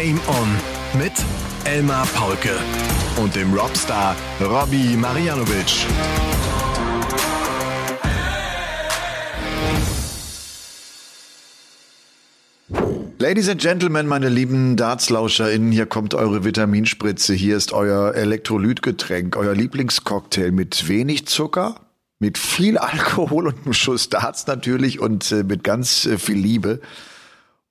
Game On mit Elmar Paulke und dem Robstar Robbie Marianovic. Ladies and Gentlemen, meine lieben DartslauscherInnen, hier kommt eure Vitaminspritze. Hier ist euer Elektrolytgetränk, euer Lieblingscocktail mit wenig Zucker, mit viel Alkohol und einem Schuss Darts natürlich und äh, mit ganz äh, viel Liebe.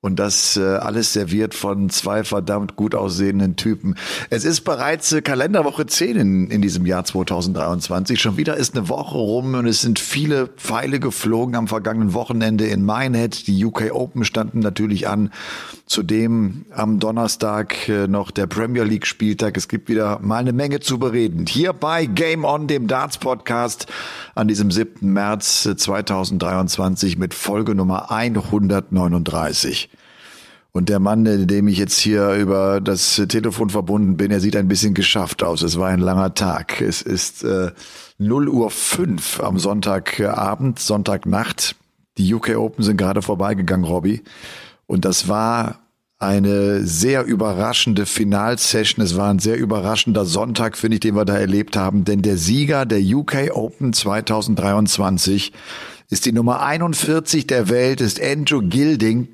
Und das äh, alles serviert von zwei verdammt gut aussehenden Typen. Es ist bereits äh, Kalenderwoche 10 in, in diesem Jahr 2023. Schon wieder ist eine Woche rum und es sind viele Pfeile geflogen am vergangenen Wochenende in Minehead. Die UK Open standen natürlich an. Zudem am Donnerstag äh, noch der Premier League Spieltag. Es gibt wieder mal eine Menge zu bereden. Hier bei Game On, dem Darts Podcast an diesem 7. März 2023 mit Folge Nummer 139. Und der Mann, dem ich jetzt hier über das Telefon verbunden bin, er sieht ein bisschen geschafft aus. Es war ein langer Tag. Es ist äh, 0 Uhr 5 am Sonntagabend, Sonntagnacht. Die UK Open sind gerade vorbeigegangen, Robby. Und das war eine sehr überraschende Finalsession. Es war ein sehr überraschender Sonntag, finde ich, den wir da erlebt haben. Denn der Sieger der UK Open 2023 ist die Nummer 41 der Welt, ist Andrew Gilding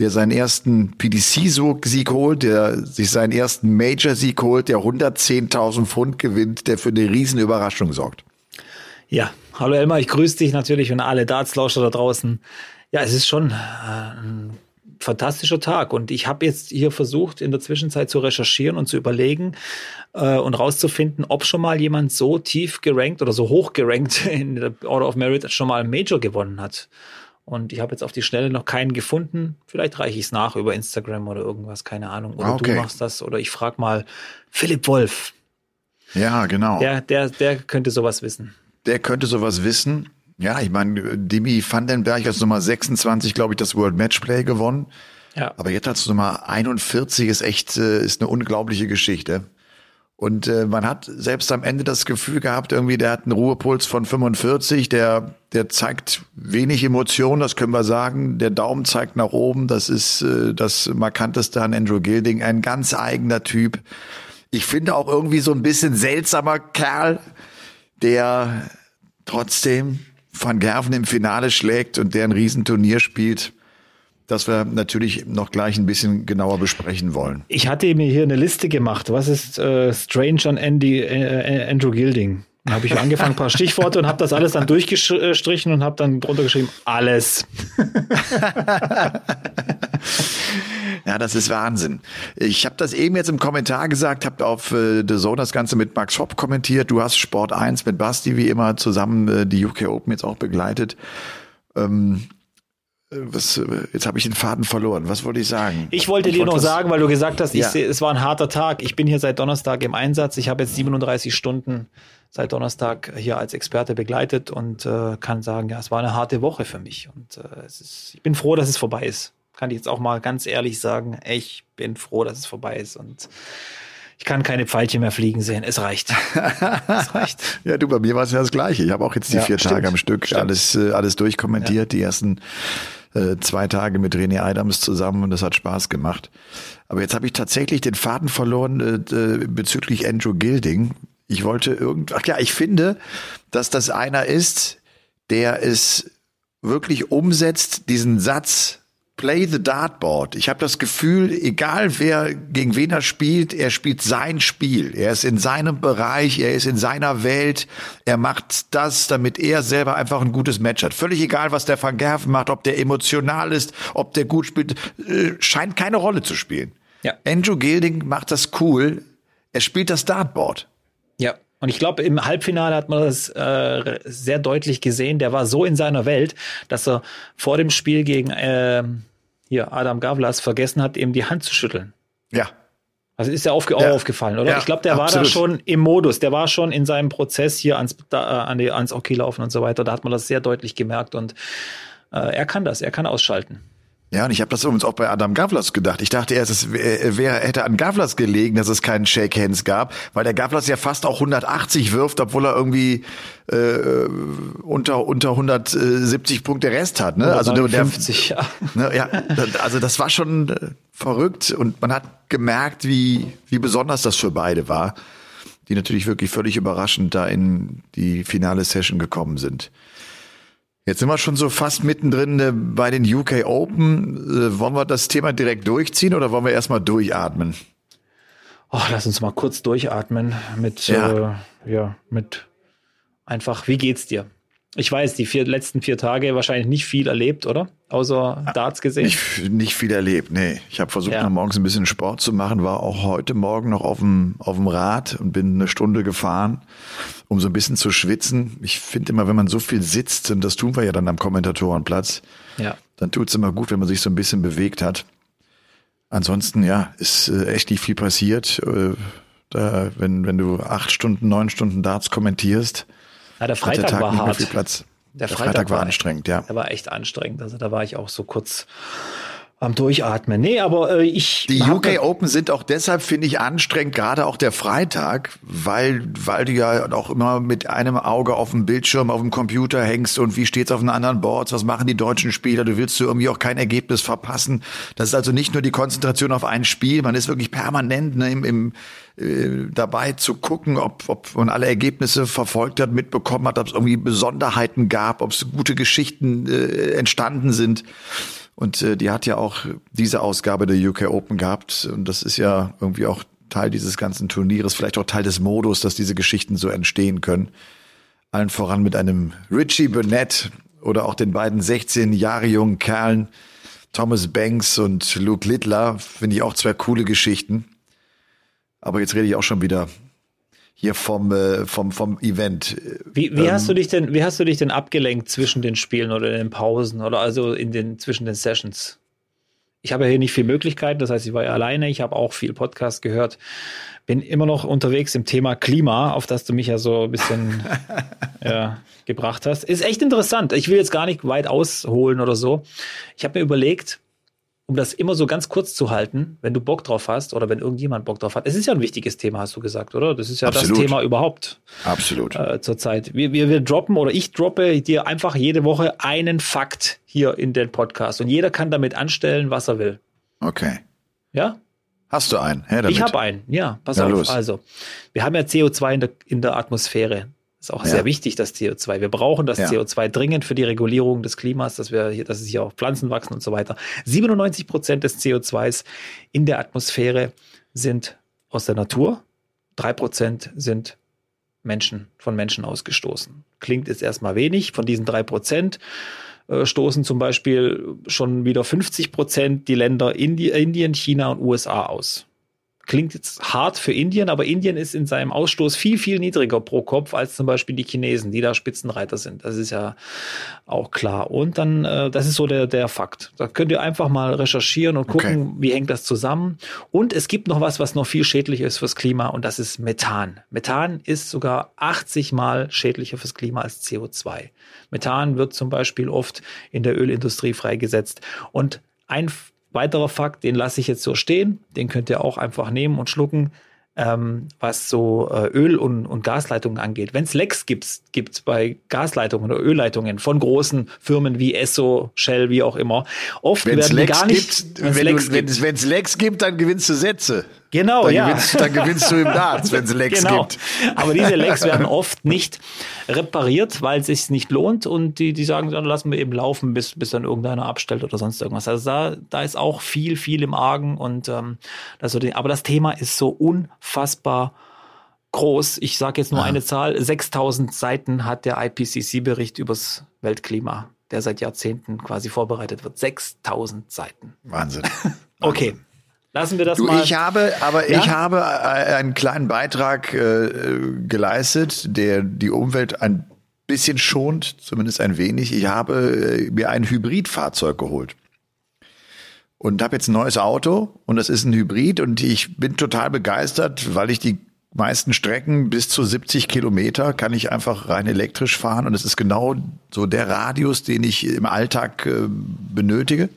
der seinen ersten PDC-Sieg holt, der sich seinen ersten Major-Sieg holt, der 110.000 Pfund gewinnt, der für eine Riesenüberraschung sorgt. Ja, hallo Elmar, ich grüße dich natürlich und alle Dartslauscher da draußen. Ja, es ist schon äh, ein fantastischer Tag und ich habe jetzt hier versucht, in der Zwischenzeit zu recherchieren und zu überlegen äh, und rauszufinden, ob schon mal jemand so tief gerankt oder so hoch gerankt in der Order of Merit schon mal Major gewonnen hat. Und ich habe jetzt auf die Schnelle noch keinen gefunden. Vielleicht reiche ich es nach über Instagram oder irgendwas, keine Ahnung. Oder okay. du machst das. Oder ich frage mal Philipp Wolf. Ja, genau. Der, der, der könnte sowas wissen. Der könnte sowas wissen. Ja, ich meine, Dimi Vandenberg als Nummer 26, glaube ich, das World Matchplay gewonnen. Ja. Aber jetzt als Nummer 41 ist echt, äh, ist eine unglaubliche Geschichte. Und äh, man hat selbst am Ende das Gefühl gehabt, irgendwie, der hat einen Ruhepuls von 45, der, der zeigt wenig Emotion, das können wir sagen. Der Daumen zeigt nach oben, das ist äh, das markanteste an Andrew Gilding, ein ganz eigener Typ. Ich finde auch irgendwie so ein bisschen seltsamer Kerl, der trotzdem Van Gerven im Finale schlägt und der ein Riesenturnier spielt das wir natürlich noch gleich ein bisschen genauer besprechen wollen. Ich hatte mir hier eine Liste gemacht. Was ist äh, Strange an Andy, äh, Andrew Gilding? Dann habe ich angefangen, ein paar Stichworte und habe das alles dann durchgestrichen und habe dann drunter geschrieben, alles. ja, das ist Wahnsinn. Ich habe das eben jetzt im Kommentar gesagt, habe auf äh, The Zone das Ganze mit Max Hopp kommentiert. Du hast Sport 1 mit Basti wie immer zusammen äh, die UK Open jetzt auch begleitet. Ähm, was, jetzt habe ich den Faden verloren. Was wollte ich sagen? Ich wollte ich dir wollte noch sagen, weil du gesagt hast, ich ja. seh, es war ein harter Tag. Ich bin hier seit Donnerstag im Einsatz. Ich habe jetzt 37 Stunden seit Donnerstag hier als Experte begleitet und äh, kann sagen, ja, es war eine harte Woche für mich. Und äh, es ist, ich bin froh, dass es vorbei ist. Kann ich jetzt auch mal ganz ehrlich sagen. Ich bin froh, dass es vorbei ist. Und ich kann keine Pfeilchen mehr fliegen sehen. Es reicht. es reicht. ja, du, bei mir war es ja das Gleiche. Ich habe auch jetzt die ja, vier stimmt. Tage am Stück stimmt. alles, äh, alles durchkommentiert. Ja. Die ersten äh, zwei Tage mit René Adams zusammen und das hat Spaß gemacht. Aber jetzt habe ich tatsächlich den Faden verloren äh, äh, bezüglich Andrew Gilding. Ich wollte irgend, ach ja, ich finde, dass das einer ist, der es wirklich umsetzt, diesen Satz, play the dartboard. Ich habe das Gefühl, egal wer gegen wen er spielt, er spielt sein Spiel. Er ist in seinem Bereich, er ist in seiner Welt. Er macht das, damit er selber einfach ein gutes Match hat. Völlig egal, was der Van Gerven macht, ob der emotional ist, ob der gut spielt, äh, scheint keine Rolle zu spielen. Ja. Andrew Gilding macht das cool. Er spielt das Dartboard. Ja. Und ich glaube, im Halbfinale hat man das äh, sehr deutlich gesehen. Der war so in seiner Welt, dass er vor dem Spiel gegen äh, hier Adam Gavlas vergessen hat, eben die Hand zu schütteln. Ja. Also ist ja aufge ja. aufgefallen, oder? Ja, ich glaube, der absolut. war da schon im Modus, der war schon in seinem Prozess hier ans, da, an die, ans Hockey laufen und so weiter. Da hat man das sehr deutlich gemerkt und äh, er kann das, er kann ausschalten. Ja, und ich habe das übrigens auch bei Adam Gavlas gedacht. Ich dachte erst, es wäre, hätte an Gavlas gelegen, dass es keinen Shake Hands gab, weil der Gavlas ja fast auch 180 wirft, obwohl er irgendwie äh, unter unter 170 Punkte Rest hat. Ne? Also der, 50, ja. Ne, ja. Also das war schon äh, verrückt und man hat gemerkt, wie wie besonders das für beide war, die natürlich wirklich völlig überraschend da in die finale Session gekommen sind. Jetzt sind wir schon so fast mittendrin äh, bei den UK Open. Äh, wollen wir das Thema direkt durchziehen oder wollen wir erstmal durchatmen? Oh, lass uns mal kurz durchatmen mit, ja. Äh, ja, mit einfach, wie geht's dir? Ich weiß, die vier, letzten vier Tage wahrscheinlich nicht viel erlebt, oder? Außer ah, Darts gesehen? Nicht, nicht viel erlebt, nee. Ich habe versucht, ja. morgens ein bisschen Sport zu machen, war auch heute Morgen noch auf dem, auf dem Rad und bin eine Stunde gefahren, um so ein bisschen zu schwitzen. Ich finde immer, wenn man so viel sitzt, und das tun wir ja dann am Kommentatorenplatz, ja. dann tut's immer gut, wenn man sich so ein bisschen bewegt hat. Ansonsten, ja, ist äh, echt nicht viel passiert. Äh, da, wenn, wenn du acht Stunden, neun Stunden Darts kommentierst, ja, der Freitag der war hart. Der, der Freitag, Freitag, war anstrengend, ja. Der war echt anstrengend. Also da war ich auch so kurz am Durchatmen. Nee, aber äh, ich. Die UK Open sind auch deshalb, finde ich, anstrengend, gerade auch der Freitag, weil, weil du ja auch immer mit einem Auge auf dem Bildschirm, auf dem Computer hängst und wie steht's auf den anderen Boards, was machen die deutschen Spieler, du willst du irgendwie auch kein Ergebnis verpassen. Das ist also nicht nur die Konzentration auf ein Spiel, man ist wirklich permanent ne, im, im äh, dabei zu gucken, ob, ob man alle Ergebnisse verfolgt hat, mitbekommen hat, ob es irgendwie Besonderheiten gab, ob es gute Geschichten äh, entstanden sind. Und äh, die hat ja auch diese Ausgabe der UK Open gehabt. Und das ist ja irgendwie auch Teil dieses ganzen Turnieres, vielleicht auch Teil des Modus, dass diese Geschichten so entstehen können. Allen voran mit einem Richie Burnett oder auch den beiden 16 Jahre jungen Kerlen, Thomas Banks und Luke Littler, finde ich auch zwei coole Geschichten. Aber jetzt rede ich auch schon wieder hier vom, äh, vom, vom Event. Wie, wie ähm, hast du dich denn, wie hast du dich denn abgelenkt zwischen den Spielen oder in den Pausen oder also in den, zwischen den Sessions? Ich habe ja hier nicht viel Möglichkeiten, das heißt, ich war ja alleine, ich habe auch viel Podcast gehört, bin immer noch unterwegs im Thema Klima, auf das du mich ja so ein bisschen ja, gebracht hast. Ist echt interessant. Ich will jetzt gar nicht weit ausholen oder so. Ich habe mir überlegt, um das immer so ganz kurz zu halten, wenn du Bock drauf hast oder wenn irgendjemand Bock drauf hat. Es ist ja ein wichtiges Thema, hast du gesagt, oder? Das ist ja Absolut. das Thema überhaupt. Absolut. Äh, zurzeit. Wir, wir, wir droppen oder ich droppe dir einfach jede Woche einen Fakt hier in den Podcast und jeder kann damit anstellen, was er will. Okay. Ja? Hast du einen? Her damit. Ich habe einen, ja. Pass ja, auf. Los. Also, wir haben ja CO2 in der, in der Atmosphäre. Ist auch ja. sehr wichtig, das CO2. Wir brauchen das ja. CO2 dringend für die Regulierung des Klimas, dass wir hier, dass es hier auch Pflanzen wachsen und so weiter. 97 Prozent des CO2s in der Atmosphäre sind aus der Natur. Drei Prozent sind Menschen, von Menschen ausgestoßen. Klingt jetzt erstmal wenig. Von diesen drei Prozent äh, stoßen zum Beispiel schon wieder 50 Prozent die Länder Indien, China und USA aus klingt jetzt hart für Indien, aber Indien ist in seinem Ausstoß viel, viel niedriger pro Kopf als zum Beispiel die Chinesen, die da Spitzenreiter sind. Das ist ja auch klar. Und dann, äh, das ist so der, der Fakt. Da könnt ihr einfach mal recherchieren und gucken, okay. wie hängt das zusammen. Und es gibt noch was, was noch viel schädlicher ist fürs Klima und das ist Methan. Methan ist sogar 80 mal schädlicher fürs Klima als CO2. Methan wird zum Beispiel oft in der Ölindustrie freigesetzt. Und ein Weiterer Fakt, den lasse ich jetzt so stehen, den könnt ihr auch einfach nehmen und schlucken, ähm, was so äh, Öl- und, und Gasleitungen angeht. Wenn es Lecks gibt, gibt bei Gasleitungen oder Ölleitungen von großen Firmen wie Esso, Shell, wie auch immer. Oft wenn's werden Lecks gar nicht. Gibt, wenn es Lecks gibt, dann gewinnst du Sätze. Genau, dann ja. Gewinnst, dann gewinnst du im Darts, wenn es Lecks genau. gibt. Aber diese Lecks werden oft nicht repariert, weil es sich nicht lohnt und die, die sagen, dann lassen wir eben laufen, bis, bis dann irgendeiner abstellt oder sonst irgendwas. Also da, da ist auch viel, viel im Argen und ähm, das aber das Thema ist so unfassbar groß. Ich sage jetzt nur ja. eine Zahl. 6000 Seiten hat der IPCC-Bericht übers Weltklima, der seit Jahrzehnten quasi vorbereitet wird. 6000 Seiten. Wahnsinn. okay. Lassen wir das du, mal. Ich habe, aber ja? ich habe äh, einen kleinen Beitrag äh, geleistet, der die Umwelt ein bisschen schont, zumindest ein wenig. Ich habe äh, mir ein Hybridfahrzeug geholt und habe jetzt ein neues Auto und das ist ein Hybrid und ich bin total begeistert, weil ich die meisten Strecken bis zu 70 Kilometer kann ich einfach rein elektrisch fahren und es ist genau so der Radius, den ich im Alltag äh, benötige.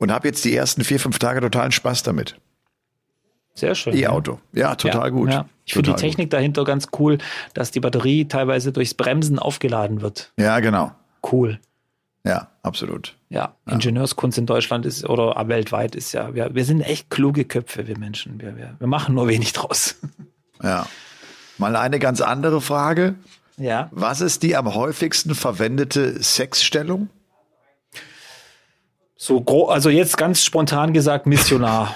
Und habe jetzt die ersten vier, fünf Tage totalen Spaß damit. Sehr schön. E-Auto. Ja, total ja, gut. Ja. Ich finde die Technik dahinter ganz cool, dass die Batterie teilweise durchs Bremsen aufgeladen wird. gut. Ja, genau. Cool. Ja, absolut. Ja, Ingenieurskunst in Deutschland ist oder weltweit ist ja, wir, wir sind echt kluge Köpfe, wir Menschen. Wir, wir, wir machen nur wenig draus. Ja. Mal eine ganz andere Frage. Ja. Was ist die am häufigsten verwendete Sexstellung? So gro also jetzt ganz spontan gesagt, Missionar.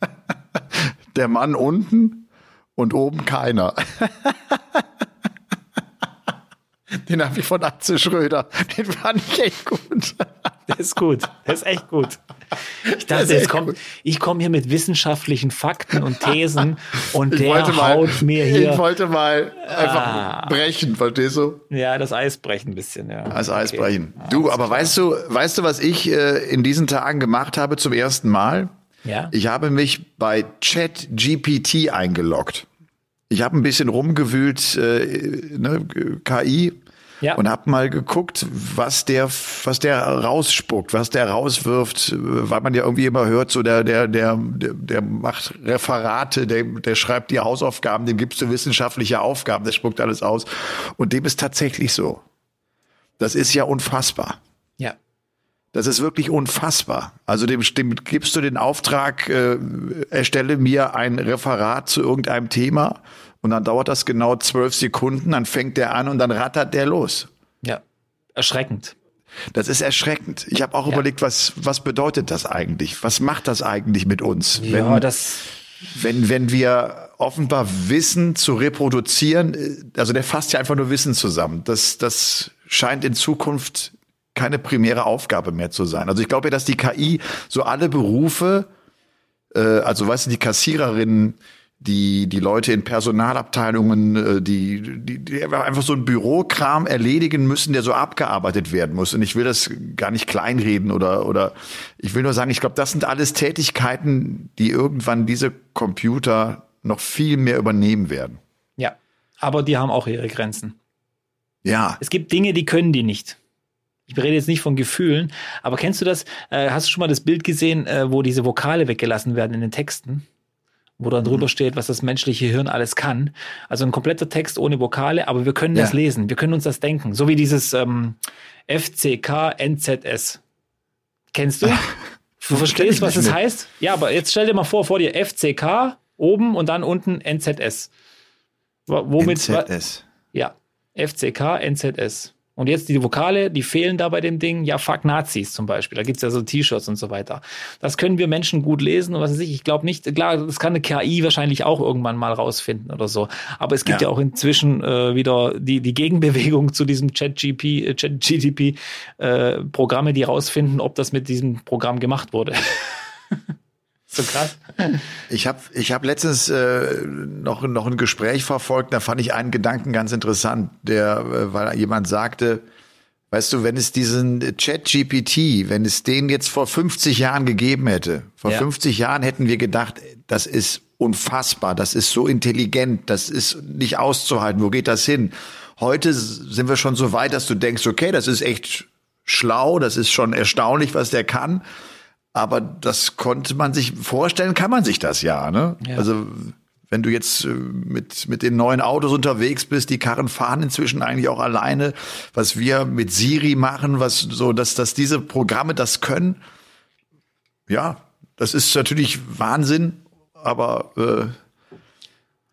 Der Mann unten und oben keiner. Den habe ich von Atze Schröder. Den fand ich echt gut. Der ist gut. Der ist echt gut. Ich dachte, jetzt kommt, gut. ich komme hier mit wissenschaftlichen Fakten und Thesen und Ich der wollte mal, haut mir hier ich wollte mal einfach Ah. brechen, verstehst du? ja, das Eis brechen ein bisschen. Ja. Als Eis Okay. brechen. Du, aber weißt du, weißt du, was ich äh, in diesen Tagen gemacht habe zum ersten Mal? Ja. Ich habe mich bei ChatGPT eingeloggt. Ich habe ein bisschen rumgewühlt, äh, ne, KI, Ja. und habe mal geguckt, was der, was der rausspuckt, was der rauswirft, äh, weil man ja irgendwie immer hört, so der, der, der, der, der macht Referate, der, der schreibt die Hausaufgaben, dem gibst du wissenschaftliche Aufgaben, der spuckt alles aus. Und dem ist tatsächlich so. Das ist ja unfassbar. ja. Das ist wirklich unfassbar. Also dem, dem gibst du den Auftrag, äh, erstelle mir ein Referat zu irgendeinem Thema und dann dauert das genau zwölf Sekunden, dann fängt der an und dann rattert der los. Ja. Erschreckend. Das ist erschreckend. Ich habe auch Ja. überlegt, was, was bedeutet das eigentlich? Was macht das eigentlich mit uns? Ja, das, wenn, wenn wir offenbar Wissen zu reproduzieren, äh, also der fasst ja einfach nur Wissen zusammen. Das, das scheint in Zukunft keine primäre Aufgabe mehr zu sein. Also ich glaube ja, dass die KI so alle Berufe, äh, also weißt du, die Kassiererinnen, die, die Leute in Personalabteilungen, äh, die, die, die einfach so ein Bürokram erledigen müssen, der so abgearbeitet werden muss. Und ich will das gar nicht kleinreden oder, oder ich will nur sagen, ich glaube, das sind alles Tätigkeiten, die irgendwann diese Computer noch viel mehr übernehmen werden. ja. Aber die haben auch ihre Grenzen. Ja, Es gibt Dinge, die können die nicht. Ich rede jetzt nicht von Gefühlen, aber kennst du das? Äh, hast du schon mal das Bild gesehen, äh, wo diese Vokale weggelassen werden in den Texten? Wo dann drüber steht, was das menschliche Hirn alles kann. Also ein kompletter Text ohne Vokale, aber wir können das Ja. lesen, wir können uns das denken. So wie dieses ähm, FCK NZS. Kennst du? Du verstehst, was es heißt? Ja, aber jetzt stell dir mal vor, vor dir FCK oben und dann unten NZS. Wo- Womit, NZS. ja, FCK, NZS. Und jetzt die Vokale, die fehlen da bei dem Ding. Ja, fuck Nazis zum Beispiel. Da gibt's ja so T-Shirts und so weiter. Das können wir Menschen gut lesen und was weiß ich. Ich glaube nicht, klar, das kann eine KI wahrscheinlich auch irgendwann mal rausfinden oder so. Aber es gibt ja, Ja. auch inzwischen äh, wieder die, die Gegenbewegung zu diesem Chat-GP, äh, Chat-GTP äh, Programme, die rausfinden, ob das mit diesem Programm gemacht wurde. so krass. Ich habe ich hab letztens äh, noch, noch ein Gespräch verfolgt, da fand ich einen Gedanken ganz interessant, der, äh, weil jemand sagte, weißt du, wenn es diesen Chat-GPT, wenn es den jetzt vor 50 Jahren gegeben hätte, vor Ja. 50 Jahren hätten wir gedacht, das ist unfassbar, das ist so intelligent, das ist nicht auszuhalten, wo geht das hin? Heute sind wir schon so weit, dass du denkst, okay, das ist echt schlau, das ist schon erstaunlich, was der kann. Aber das konnte man sich vorstellen, kann man sich das ja, ne? Ja. Also wenn du jetzt äh, mit, mit den neuen Autos unterwegs bist, die Karren fahren inzwischen eigentlich auch alleine, was wir mit Siri machen, was so, dass, dass diese Programme das können, ja, das ist natürlich Wahnsinn, aber äh,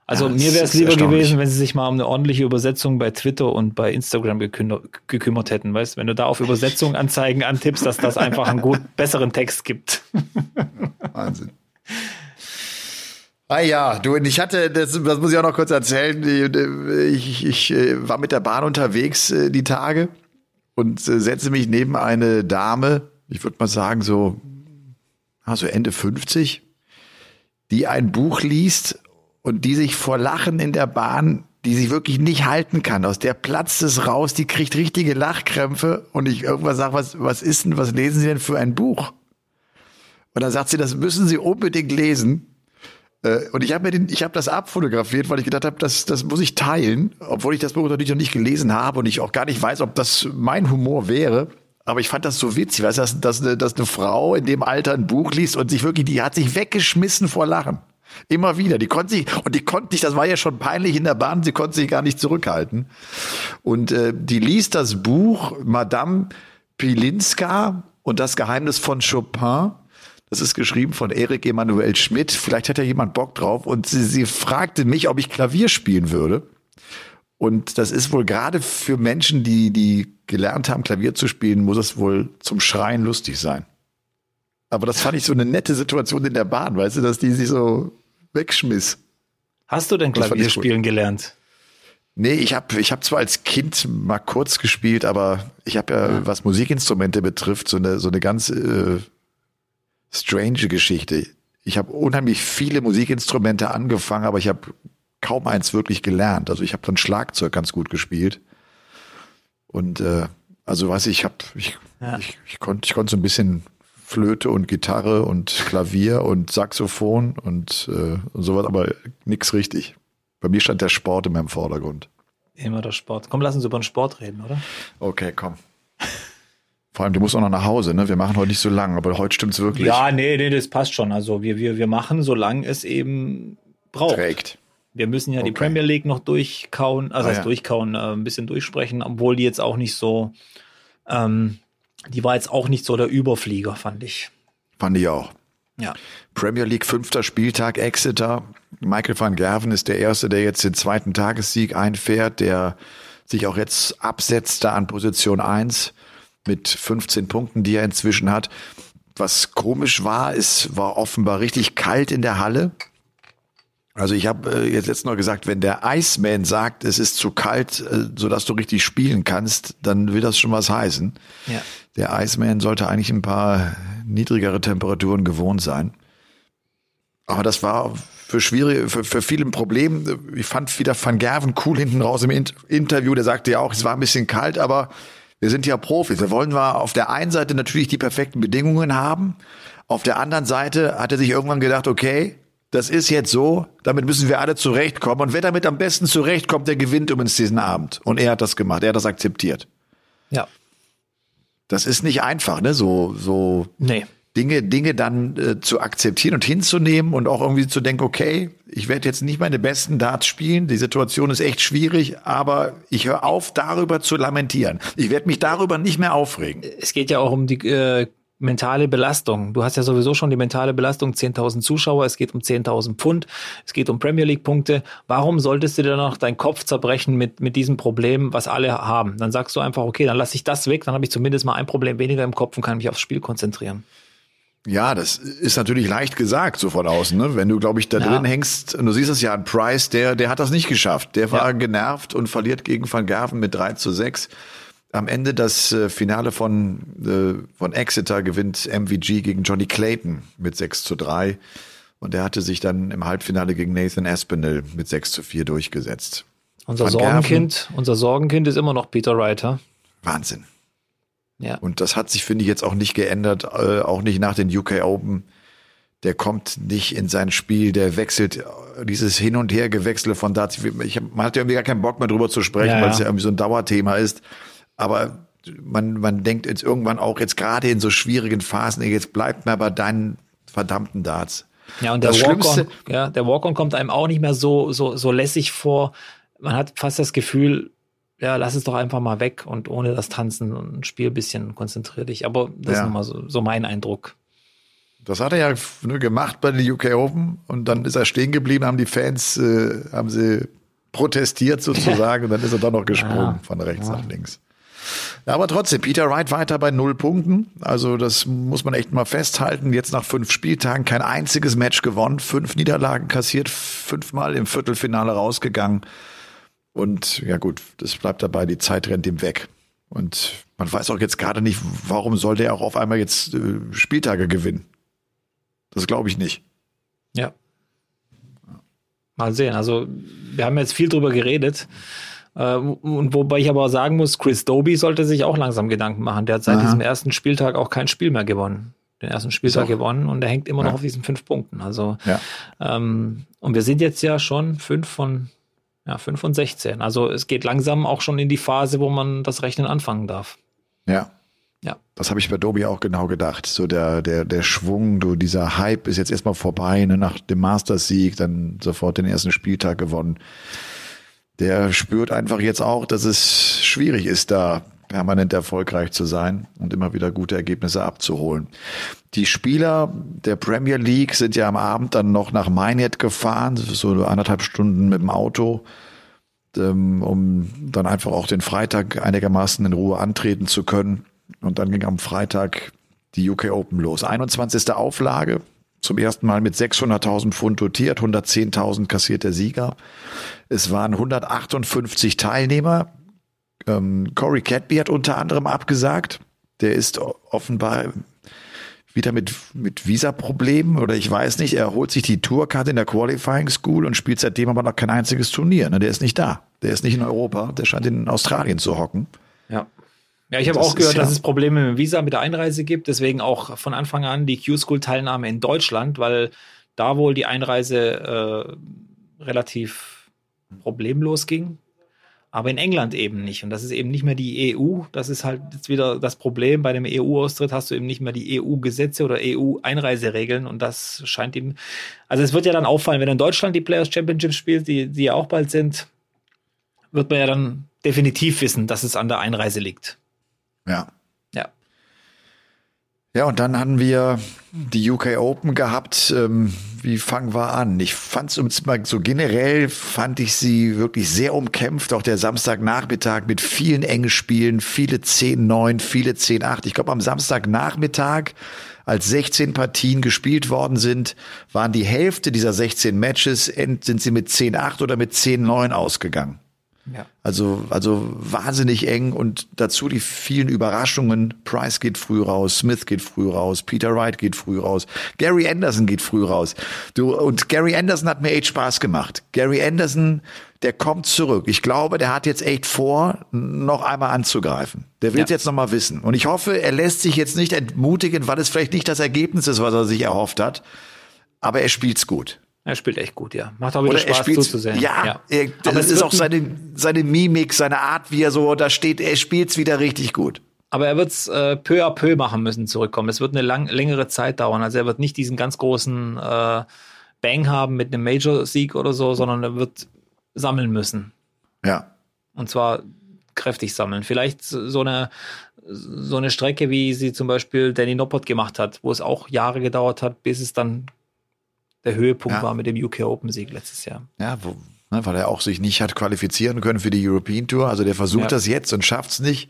Also Ja, mir wäre es lieber gewesen, wenn sie sich mal um eine ordentliche Übersetzung bei Twitter und bei Instagram gekümmert hätten. Weißt, wenn du da auf Übersetzung anzeigen antippst, dass das einfach einen gut besseren Text gibt. Wahnsinn. Ah ja, du, und ich hatte, das, das muss ich auch noch kurz erzählen, ich, ich äh, war mit der Bahn unterwegs äh, die Tage und äh, setze mich neben eine Dame, ich würde mal sagen so, also Ende 50, die ein Buch liest und die sich vor Lachen in der Bahn, die sie wirklich nicht halten kann. Aus der platzt es raus, die kriegt richtige Lachkrämpfe und ich irgendwann sage, was, was ist denn, was lesen Sie denn für ein Buch? Und dann sagt sie, das müssen Sie unbedingt lesen. Äh, Und ich habe mir den, ich habe das abfotografiert, weil ich gedacht habe, das, das muss ich teilen, obwohl ich das Buch natürlich noch nicht gelesen habe und ich auch gar nicht weiß, ob das mein Humor wäre. Aber ich fand das so witzig, weißt du, dass, dass, eine, dass eine Frau in dem Alter ein Buch liest und sich wirklich, die hat sich weggeschmissen vor Lachen. Immer wieder. Die konnte sich, und die konnte nicht, das war ja schon peinlich in der Bahn, sie konnte sich gar nicht zurückhalten. Und äh, die liest das Buch Madame Pilinska und das Geheimnis von Chopin. Das ist geschrieben von Erik Emanuel Schmidt. Vielleicht hat ja jemand Bock drauf. Und sie, sie fragte mich, ob ich Klavier spielen würde. Und das ist wohl gerade für Menschen, die, die gelernt haben, Klavier zu spielen, muss es wohl zum Schreien lustig sein. Aber das fand ich so eine nette Situation in der Bahn, weißt du, dass die sich so wegschmiss. Hast du denn Klavier spielen gelernt? Nee, ich habe ich hab zwar als Kind mal kurz gespielt, aber ich habe ja, ja, was Musikinstrumente betrifft, so eine, so eine ganz äh, strange Geschichte. Ich habe unheimlich viele Musikinstrumente angefangen, aber ich habe kaum eins wirklich gelernt. Also ich habe dann Schlagzeug ganz gut gespielt. Und äh, also weiß ich, ich habe ich, ja. ich, ich konnte ich konnte so ein bisschen Flöte und Gitarre und Klavier und Saxophon und, äh, und sowas, aber nix richtig. Bei mir stand der Sport in meinem Vordergrund. Immer der Sport. Komm, lass uns über den Sport reden, oder? Okay, komm. Vor allem, du musst auch noch nach Hause, ne? Wir machen heute nicht so lang, aber heute stimmt's wirklich. Ja, nee, nee, das passt schon. Also wir, wir, wir machen, solange es eben braucht. Trägt. Wir müssen ja okay. die Premier League noch durchkauen, also ah, ja. durchkauen, äh, ein bisschen durchsprechen, obwohl die jetzt auch nicht so, ähm, die war jetzt auch nicht so der Überflieger, fand ich. Fand ich auch. Ja. Premier League, fünfter Spieltag, Exeter. Michael van Gerven ist der Erste, der jetzt den zweiten Tagessieg einfährt, der sich auch jetzt absetzt da an Position 1 mit 15 Punkten, die er inzwischen hat. Was komisch war, es war offenbar richtig kalt in der Halle. Also ich habe äh, jetzt letztens noch gesagt, wenn der Iceman sagt, es ist zu kalt, äh, sodass du richtig spielen kannst, dann will das schon was heißen. Ja. Der Iceman sollte eigentlich ein paar niedrigere Temperaturen gewohnt sein. Aber das war für schwierige, für, für viele ein Problem. Ich fand wieder Van Gerven cool hinten raus im Interview. Der sagte ja auch, es war ein bisschen kalt, aber wir sind ja Profis. Wir wollen wir auf der einen Seite natürlich die perfekten Bedingungen haben. Auf der anderen Seite hat er sich irgendwann gedacht, okay, das ist jetzt so, damit müssen wir alle zurechtkommen. Und wer damit am besten zurechtkommt, der gewinnt übrigens diesen Abend. Und er hat das gemacht, er hat das akzeptiert. Ja. Das ist nicht einfach, ne? So, so nee. Dinge, Dinge dann äh, zu akzeptieren und hinzunehmen und auch irgendwie zu denken, okay, ich werde jetzt nicht meine besten Darts spielen, die Situation ist echt schwierig, aber ich höre auf, darüber zu lamentieren. Ich werde mich darüber nicht mehr aufregen. Es geht ja auch um die äh, mentale Belastung. Du hast ja sowieso schon die mentale Belastung, 10.000 Zuschauer, es geht um 10.000 Pfund, es geht um Premier League Punkte. Warum solltest du dir noch deinen Kopf zerbrechen mit, mit diesem Problem, was alle haben? Dann sagst du einfach, okay, dann lasse ich das weg, dann habe ich zumindest mal ein Problem weniger im Kopf und kann mich aufs Spiel konzentrieren. Ja, das ist natürlich leicht gesagt, so von außen. Ne? Wenn du, glaube ich, da ja. drin hängst, und du siehst es ja an Price, der, der hat das nicht geschafft. Der war ja. genervt und verliert gegen Van Gerven mit 3 zu 6 am Ende das äh, Finale von, äh, von Exeter gewinnt MVG gegen Johnny Clayton mit 6 zu 3. Und er hatte sich dann im Halbfinale gegen Nathan Aspinall mit 6 zu 4 durchgesetzt. Unser Van Sorgenkind, Gerven, unser Sorgenkind ist immer noch Peter Reiter. Wahnsinn. Ja. Und das hat sich, finde ich, jetzt auch nicht geändert, äh, auch nicht nach den UK Open. Der kommt nicht in sein Spiel, der wechselt dieses Hin- und Her-Gewechsel von da. Ich, man hat ja irgendwie gar keinen Bock mehr drüber zu sprechen, ja, weil es ja irgendwie so ein Dauerthema ist. Aber man, man denkt jetzt irgendwann auch jetzt gerade in so schwierigen Phasen, jetzt bleibt mal bei deinen verdammten Darts. Ja, und der Walk-on, ja, der Walk-on kommt einem auch nicht mehr so, so, so lässig vor. Man hat fast das Gefühl, ja, lass es doch einfach mal weg und ohne das Tanzen und Spiel ein bisschen konzentrier dich. Aber das ja. ist nochmal so, so mein Eindruck. Das hat er ja ne, gemacht bei den UK Open und dann ist er stehen geblieben, haben die Fans, äh, haben sie protestiert sozusagen und dann ist er doch noch gesprungen ja. von rechts ja. nach links. Aber trotzdem, Peter Wright weiter bei null Punkten. Also das muss man echt mal festhalten. Jetzt nach fünf Spieltagen kein einziges Match gewonnen, fünf Niederlagen kassiert, fünfmal im Viertelfinale rausgegangen. Und ja gut, das bleibt dabei, die Zeit rennt ihm weg. Und man weiß auch jetzt gerade nicht, warum sollte er auch auf einmal jetzt äh, Spieltage gewinnen. Das glaube ich nicht. Ja. Mal sehen. Also wir haben jetzt viel drüber geredet. Äh, und wobei ich aber sagen muss, Chris Doby sollte sich auch langsam Gedanken machen. Der hat seit Aha. diesem ersten Spieltag auch kein Spiel mehr gewonnen. Den ersten Spieltag gewonnen und er hängt immer ja. noch auf diesen fünf Punkten. Also ja. ähm, und wir sind jetzt ja schon fünf von ja, fünf von 16. Also es geht langsam auch schon in die Phase, wo man das Rechnen anfangen darf. Ja. Ja. Das habe ich bei Dobi auch genau gedacht. So der, der, der Schwung, du, dieser Hype ist jetzt erstmal vorbei, ne, nach dem Masters-Sieg, dann sofort den ersten Spieltag gewonnen. Der spürt einfach jetzt auch, dass es schwierig ist, da permanent erfolgreich zu sein und immer wieder gute Ergebnisse abzuholen. Die Spieler der Premier League sind ja am Abend dann noch nach Minehead gefahren, so anderthalb Stunden mit dem Auto, ähm, um dann einfach auch den Freitag einigermaßen in Ruhe antreten zu können. Und dann ging am Freitag die UK Open los. 21. Auflage, zum ersten Mal mit 600.000 Pfund dotiert, 110.000 kassiert der Sieger. Es waren 158 Teilnehmer. Ähm, Corey Cadby hat unter anderem abgesagt. Der ist offenbar wieder mit, mit Visa-Problemen oder ich weiß nicht. Er holt sich die Tourkarte in der Qualifying School und spielt seitdem aber noch kein einziges Turnier. Ne? Der ist nicht da. Der ist nicht in Europa. Der scheint in Australien zu hocken. Ja. Ich habe auch gehört, ja dass es Probleme mit dem Visa, mit der Einreise gibt. Deswegen auch von Anfang an die Q-School-Teilnahme in Deutschland, weil da wohl die Einreise äh, relativ problemlos ging. Aber in England eben nicht. Und das ist eben nicht mehr die EU. Das ist halt jetzt wieder das Problem. Bei dem EU-Austritt hast du eben nicht mehr die EU-Gesetze oder EU-Einreiseregeln. Und das scheint ihm. Also es wird ja dann auffallen, wenn in Deutschland die Players Championship spielt, die, die ja auch bald sind, wird man ja dann definitiv wissen, dass es an der Einreise liegt. Ja. Ja. Ja, und dann hatten wir die UK Open gehabt. Ähm, wie fangen wir an? Ich fand es mal so generell fand ich sie wirklich sehr umkämpft. Auch der Samstagnachmittag mit vielen engen Spielen, viele 10-9, viele 10-8. Ich glaube, am Samstagnachmittag, als 16 Partien gespielt worden sind, waren die Hälfte dieser 16 Matches, sind sie mit 10-8 oder mit 10-9 ausgegangen. Ja. Also, also wahnsinnig eng und dazu die vielen Überraschungen. Price geht früh raus, Smith geht früh raus, Peter Wright geht früh raus, Gary Anderson geht früh raus. Du, und Gary Anderson hat mir echt Spaß gemacht. Gary Anderson, der kommt zurück. Ich glaube, der hat jetzt echt vor, noch einmal anzugreifen. Der will ja. jetzt noch mal wissen. Und ich hoffe, er lässt sich jetzt nicht entmutigen, weil es vielleicht nicht das Ergebnis ist, was er sich erhofft hat. Aber er spielt's gut. Er spielt echt gut, ja. Macht auch wieder Oder Spaß spielt, zuzusehen. Ja, ja. Er, das ist auch seine, seine Mimik, seine Art, wie er so da steht. Er spielt's wieder richtig gut. Aber er wird's äh, peu à peu machen müssen, zurückkommen. Es wird eine lang, längere Zeit dauern. Also er wird nicht diesen ganz großen äh, Bang haben mit einem Major-Sieg oder so, sondern er wird sammeln müssen. Ja. Und zwar kräftig sammeln. Vielleicht so eine, so eine Strecke, wie sie zum Beispiel Danny Noppert gemacht hat, wo es auch Jahre gedauert hat, bis es dann der Höhepunkt ja. war mit dem UK Open Sieg letztes Jahr. Ja, wo, ne, weil er auch sich nicht hat qualifizieren können für die European Tour. Also der versucht ja. das jetzt und schafft es nicht.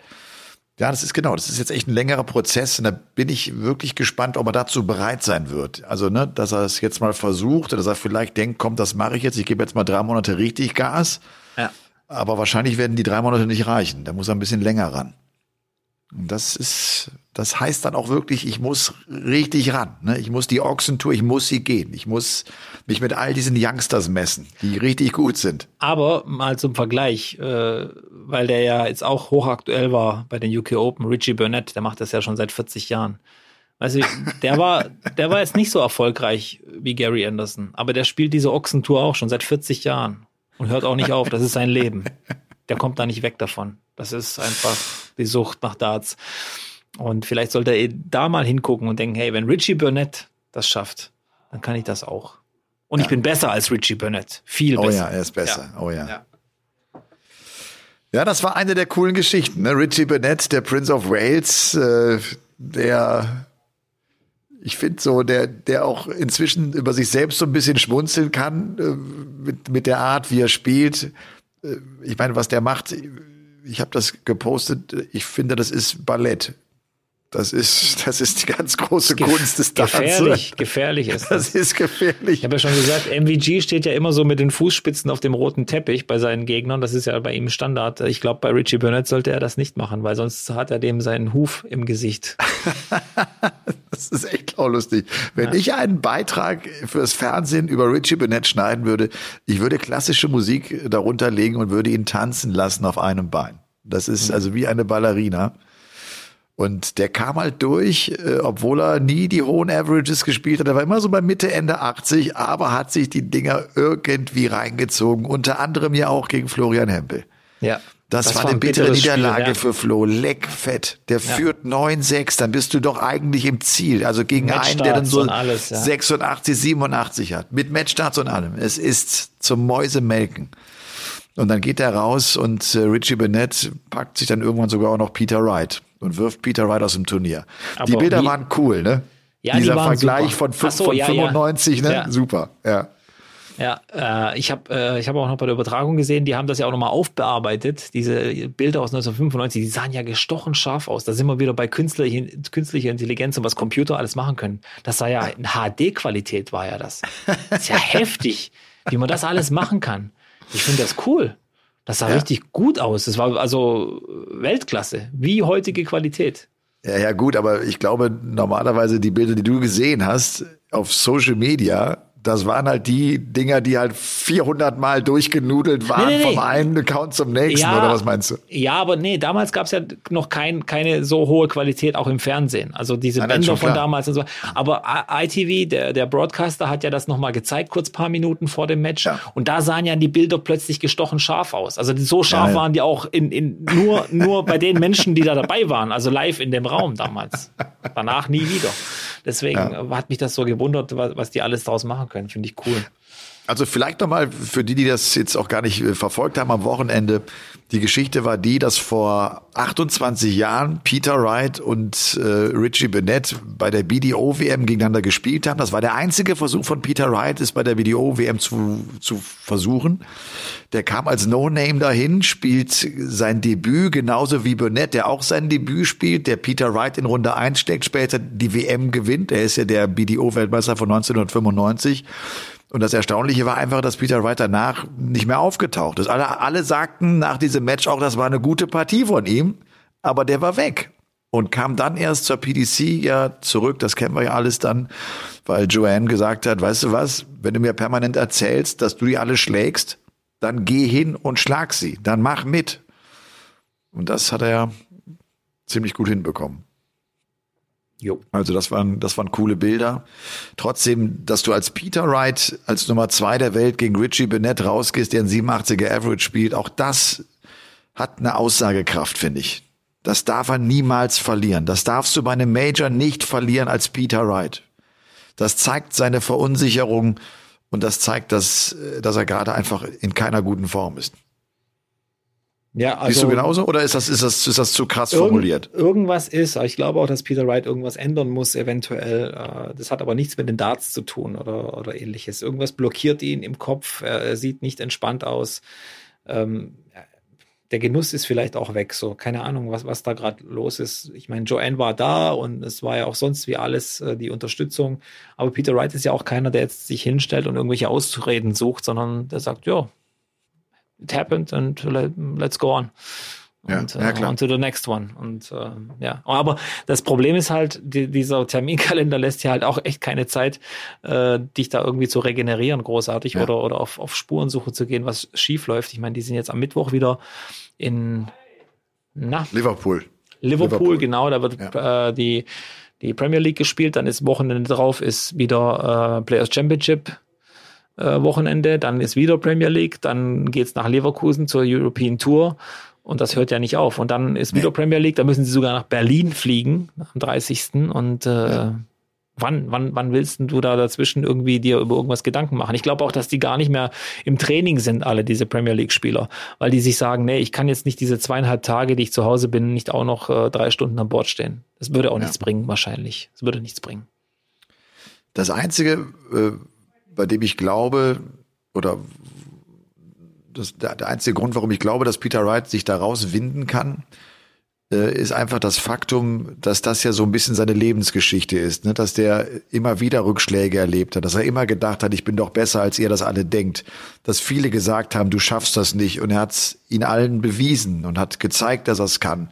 Ja, das ist genau, das ist jetzt echt ein längerer Prozess und da bin ich wirklich gespannt, ob er dazu bereit sein wird. Also, ne, dass er es jetzt mal versucht, dass er vielleicht denkt, komm, das mache ich jetzt, ich gebe jetzt mal drei Monate richtig Gas. Ja. Aber wahrscheinlich werden die drei Monate nicht reichen. Da muss er ein bisschen länger ran. Und das ist, das heißt dann auch wirklich, ich muss richtig ran. Ne? Ich muss die Ochsentour, ich muss sie gehen. Ich muss mich mit all diesen Youngsters messen, die richtig gut sind. Aber mal zum Vergleich, äh, weil der ja jetzt auch hochaktuell war bei den UK Open, Richie Burnett, der macht das ja schon seit 40 Jahren. Also der war, der war jetzt nicht so erfolgreich wie Gary Anderson, aber der spielt diese Ochsentour auch schon seit 40 Jahren und hört auch nicht auf. Das ist sein Leben. Der kommt da nicht weg davon. Das ist einfach die Sucht nach Darts. Und vielleicht sollte er da mal hingucken und denken, hey, wenn Richie Burnett das schafft, dann kann ich das auch. Und ja. ich bin besser als Richie Burnett. Viel besser. Oh ja, er ist besser. Ja. Oh ja. ja. Ja, das war eine der coolen Geschichten. Ne? Richie Burnett, der Prince of Wales, äh, der, ich finde so, der, der auch inzwischen über sich selbst so ein bisschen schmunzeln kann äh, mit, mit der Art, wie er spielt. Äh, ich meine, was der macht, ich habe das gepostet, ich finde, das ist Ballett. Das ist, das ist die ganz große Gef Kunst des Tanzes. Gefährlich, gefährlich ist das. Das ist gefährlich. Ich habe ja schon gesagt, MVG steht ja immer so mit den Fußspitzen auf dem roten Teppich bei seinen Gegnern. Das ist ja bei ihm Standard. Ich glaube, bei Richie Burnett sollte er das nicht machen, weil sonst hat er dem seinen Huf im Gesicht. das ist echt auch lustig. Wenn ja. ich einen Beitrag fürs Fernsehen über Richie Burnett schneiden würde, ich würde klassische Musik darunter legen und würde ihn tanzen lassen auf einem Bein. Das ist mhm. also wie eine Ballerina. Und der kam halt durch, äh, obwohl er nie die hohen Averages gespielt hat. Er war immer so bei Mitte, Ende 80, aber hat sich die Dinger irgendwie reingezogen. Unter anderem ja auch gegen Florian Hempel. Ja. Das, das war, war eine bittere Niederlage Spiel, ja. für Flo. Leckfett. Der ja. führt 9-6, dann bist du doch eigentlich im Ziel. Also gegen einen, der dann so alles, ja. 86, 87 hat. Mit Matchstarts und allem. Es ist zum Mäusemelken. Und dann geht er raus und äh, Richie Bennett packt sich dann irgendwann sogar auch noch Peter Wright und wirft Peter Wright aus dem Turnier. Aber die Bilder wie, waren cool, ne? Ja, Dieser die Vergleich super. von, 5, so, von 95, ne? Super, ja. Ja, äh, ich habe äh, ich hab auch noch bei der Übertragung gesehen, die haben das ja auch nochmal aufbearbeitet, diese Bilder aus 1995, die sahen ja gestochen scharf aus. Da sind wir wieder bei künstlicher, künstlicher Intelligenz und was Computer alles machen können. Das war ja in HD-Qualität, war ja das. das ist ja heftig, wie man das alles machen kann. Ich finde das cool. Das sah ja. richtig gut aus. Das war also Weltklasse, wie heutige Qualität. Ja, ja, gut, aber ich glaube, normalerweise die Bilder, die du gesehen hast auf Social Media, das waren halt die Dinger, die halt 400 Mal durchgenudelt waren nee, nee, nee. vom einen Account zum nächsten, ja, oder was meinst du? Ja, aber nee, damals gab es ja noch kein, keine so hohe Qualität auch im Fernsehen. Also diese Nein, Bänder von damals und so. Aber ITV, der, der Broadcaster, hat ja das nochmal gezeigt, kurz paar Minuten vor dem Match. Ja. Und da sahen ja die Bilder plötzlich gestochen scharf aus. Also so scharf ja, waren die auch in, in, nur, nur bei den Menschen, die da dabei waren, also live in dem Raum damals. Danach nie wieder. Deswegen hat mich das so gewundert, was, was die alles daraus machen können. Finde ich cool. Also vielleicht nochmal für die, die das jetzt auch gar nicht äh, verfolgt haben am Wochenende. Die Geschichte war die, dass vor 28 Jahren Peter Wright und äh, Richie Bennett bei der BDO-WM gegeneinander gespielt haben. Das war der einzige Versuch von Peter Wright, es bei der BDO-WM zu, zu versuchen. Der kam als No-Name dahin, spielt sein Debüt, genauso wie Bennett, der auch sein Debüt spielt, der Peter Wright in Runde 1 steckt, später die WM gewinnt. Er ist ja der BDO-Weltmeister von 1995. Und das Erstaunliche war einfach, dass Peter Wright danach nicht mehr aufgetaucht ist. Alle, alle sagten nach diesem Match auch, das war eine gute Partie von ihm, aber der war weg und kam dann erst zur PDC ja zurück. Das kennen wir ja alles dann, weil Joanne gesagt hat, weißt du was, wenn du mir permanent erzählst, dass du die alle schlägst, dann geh hin und schlag sie, dann mach mit. Und das hat er ziemlich gut hinbekommen. Jo. Also das waren, das waren coole Bilder. Trotzdem, dass du als Peter Wright als Nummer zwei der Welt gegen Richie Bennett rausgehst, der ein 87er Average spielt, auch das hat eine Aussagekraft, finde ich. Das darf er niemals verlieren. Das darfst du bei einem Major nicht verlieren als Peter Wright. Das zeigt seine Verunsicherung und das zeigt, dass, dass er gerade einfach in keiner guten Form ist. Ja, also Siehst du genauso oder ist das, ist das, ist das zu krass irgend, formuliert? Irgendwas ist, ich glaube auch, dass Peter Wright irgendwas ändern muss, eventuell. Äh, das hat aber nichts mit den Darts zu tun oder, oder ähnliches. Irgendwas blockiert ihn im Kopf, er sieht nicht entspannt aus. Ähm, der Genuss ist vielleicht auch weg, so keine Ahnung, was, was da gerade los ist. Ich meine, Joanne war da und es war ja auch sonst wie alles äh, die Unterstützung. Aber Peter Wright ist ja auch keiner, der jetzt sich hinstellt und irgendwelche Ausreden sucht, sondern der sagt, ja, it happened and let's go on. Und ja, ja, uh, on to the next one. Und äh, ja, aber das Problem ist halt, die, dieser Terminkalender lässt dir halt auch echt keine Zeit, äh, dich da irgendwie zu regenerieren, großartig ja. oder, oder auf, auf Spurensuche zu gehen, was schief läuft. Ich meine, die sind jetzt am Mittwoch wieder in na, Liverpool. Liverpool. Liverpool, genau, da wird äh, die, die Premier League gespielt, dann ist Wochenende drauf, ist wieder äh, Players Championship äh, Wochenende, dann ist wieder Premier League, dann geht's nach Leverkusen zur European Tour und das hört ja nicht auf. Und dann ist wieder Premier League, da müssen sie sogar nach Berlin fliegen am 30. Und äh, ja. wann, wann, wann willst du da dazwischen irgendwie dir über irgendwas Gedanken machen? Ich glaube auch, dass die gar nicht mehr im Training sind, alle diese Premier League-Spieler, weil die sich sagen, nee, ich kann jetzt nicht diese zweieinhalb Tage, die ich zu Hause bin, nicht auch noch äh, drei Stunden an Bord stehen. Das würde auch ja. nichts bringen, wahrscheinlich. Das würde nichts bringen. Das Einzige, äh bei dem ich glaube, oder das, der, der einzige Grund, warum ich glaube, dass Peter Wright sich da rauswinden kann, äh, ist einfach das Faktum, dass das ja so ein bisschen seine Lebensgeschichte ist, ne? dass der immer wieder Rückschläge erlebt hat, dass er immer gedacht hat, ich bin doch besser, als ihr das alle denkt, dass viele gesagt haben, du schaffst das nicht und er hat es ihnen allen bewiesen und hat gezeigt, dass er es kann.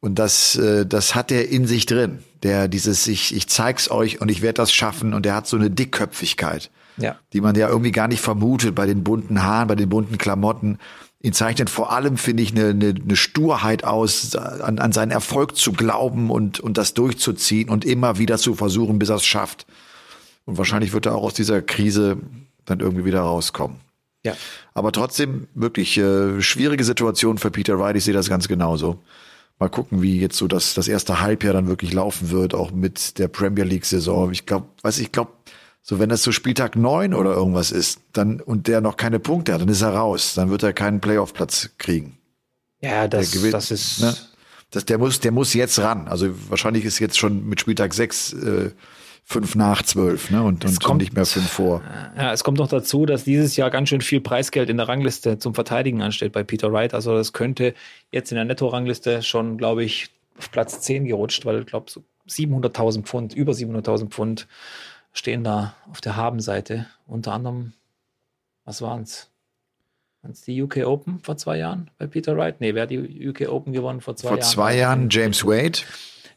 Und das, äh, das hat er in sich drin. Der dieses, ich, ich zeig's euch und ich werde das schaffen. Und er hat so eine Dickköpfigkeit ja. die man ja irgendwie gar nicht vermutet bei den bunten Haaren, bei den bunten Klamotten. Ihn zeichnet vor allem, finde ich, eine, eine, eine Sturheit aus, an, an seinen Erfolg zu glauben und, und das durchzuziehen und immer wieder zu versuchen, bis er es schafft. Und wahrscheinlich wird er auch aus dieser Krise dann irgendwie wieder rauskommen. Ja. Aber trotzdem wirklich äh, schwierige Situation für Peter Wright. Ich sehe das ganz genauso. Mal gucken, wie jetzt so das, das erste Halbjahr dann wirklich laufen wird, auch mit der Premier League-Saison. Ich glaube, weiß ich glaube, so wenn das so Spieltag neun oder irgendwas ist, dann und der noch keine Punkte hat, dann ist er raus. Dann wird er keinen Playoff-Platz kriegen. Ja, das, gewinnt, das ist. Ne? Das, der muss, der muss jetzt ran. Also wahrscheinlich ist jetzt schon mit Spieltag sechs äh, fünf nach zwölf, ne? Und, und kommt- nicht mehr fünf vor. Ja, es kommt noch dazu, dass dieses Jahr ganz schön viel Preisgeld in der Rangliste zum Verteidigen ansteht bei Peter Wright. Also das könnte jetzt in der Netto-Rangliste schon, glaube ich, auf Platz 10 gerutscht, weil ich glaube, so 700.000 Pfund, über 700.000 Pfund stehen da auf der Habenseite. Unter anderem, was waren es? Waren es die UK Open vor zwei Jahren bei Peter Wright? Nee, wer hat die UK Open gewonnen vor zwei Vor Jahren? zwei Jahren James Wade.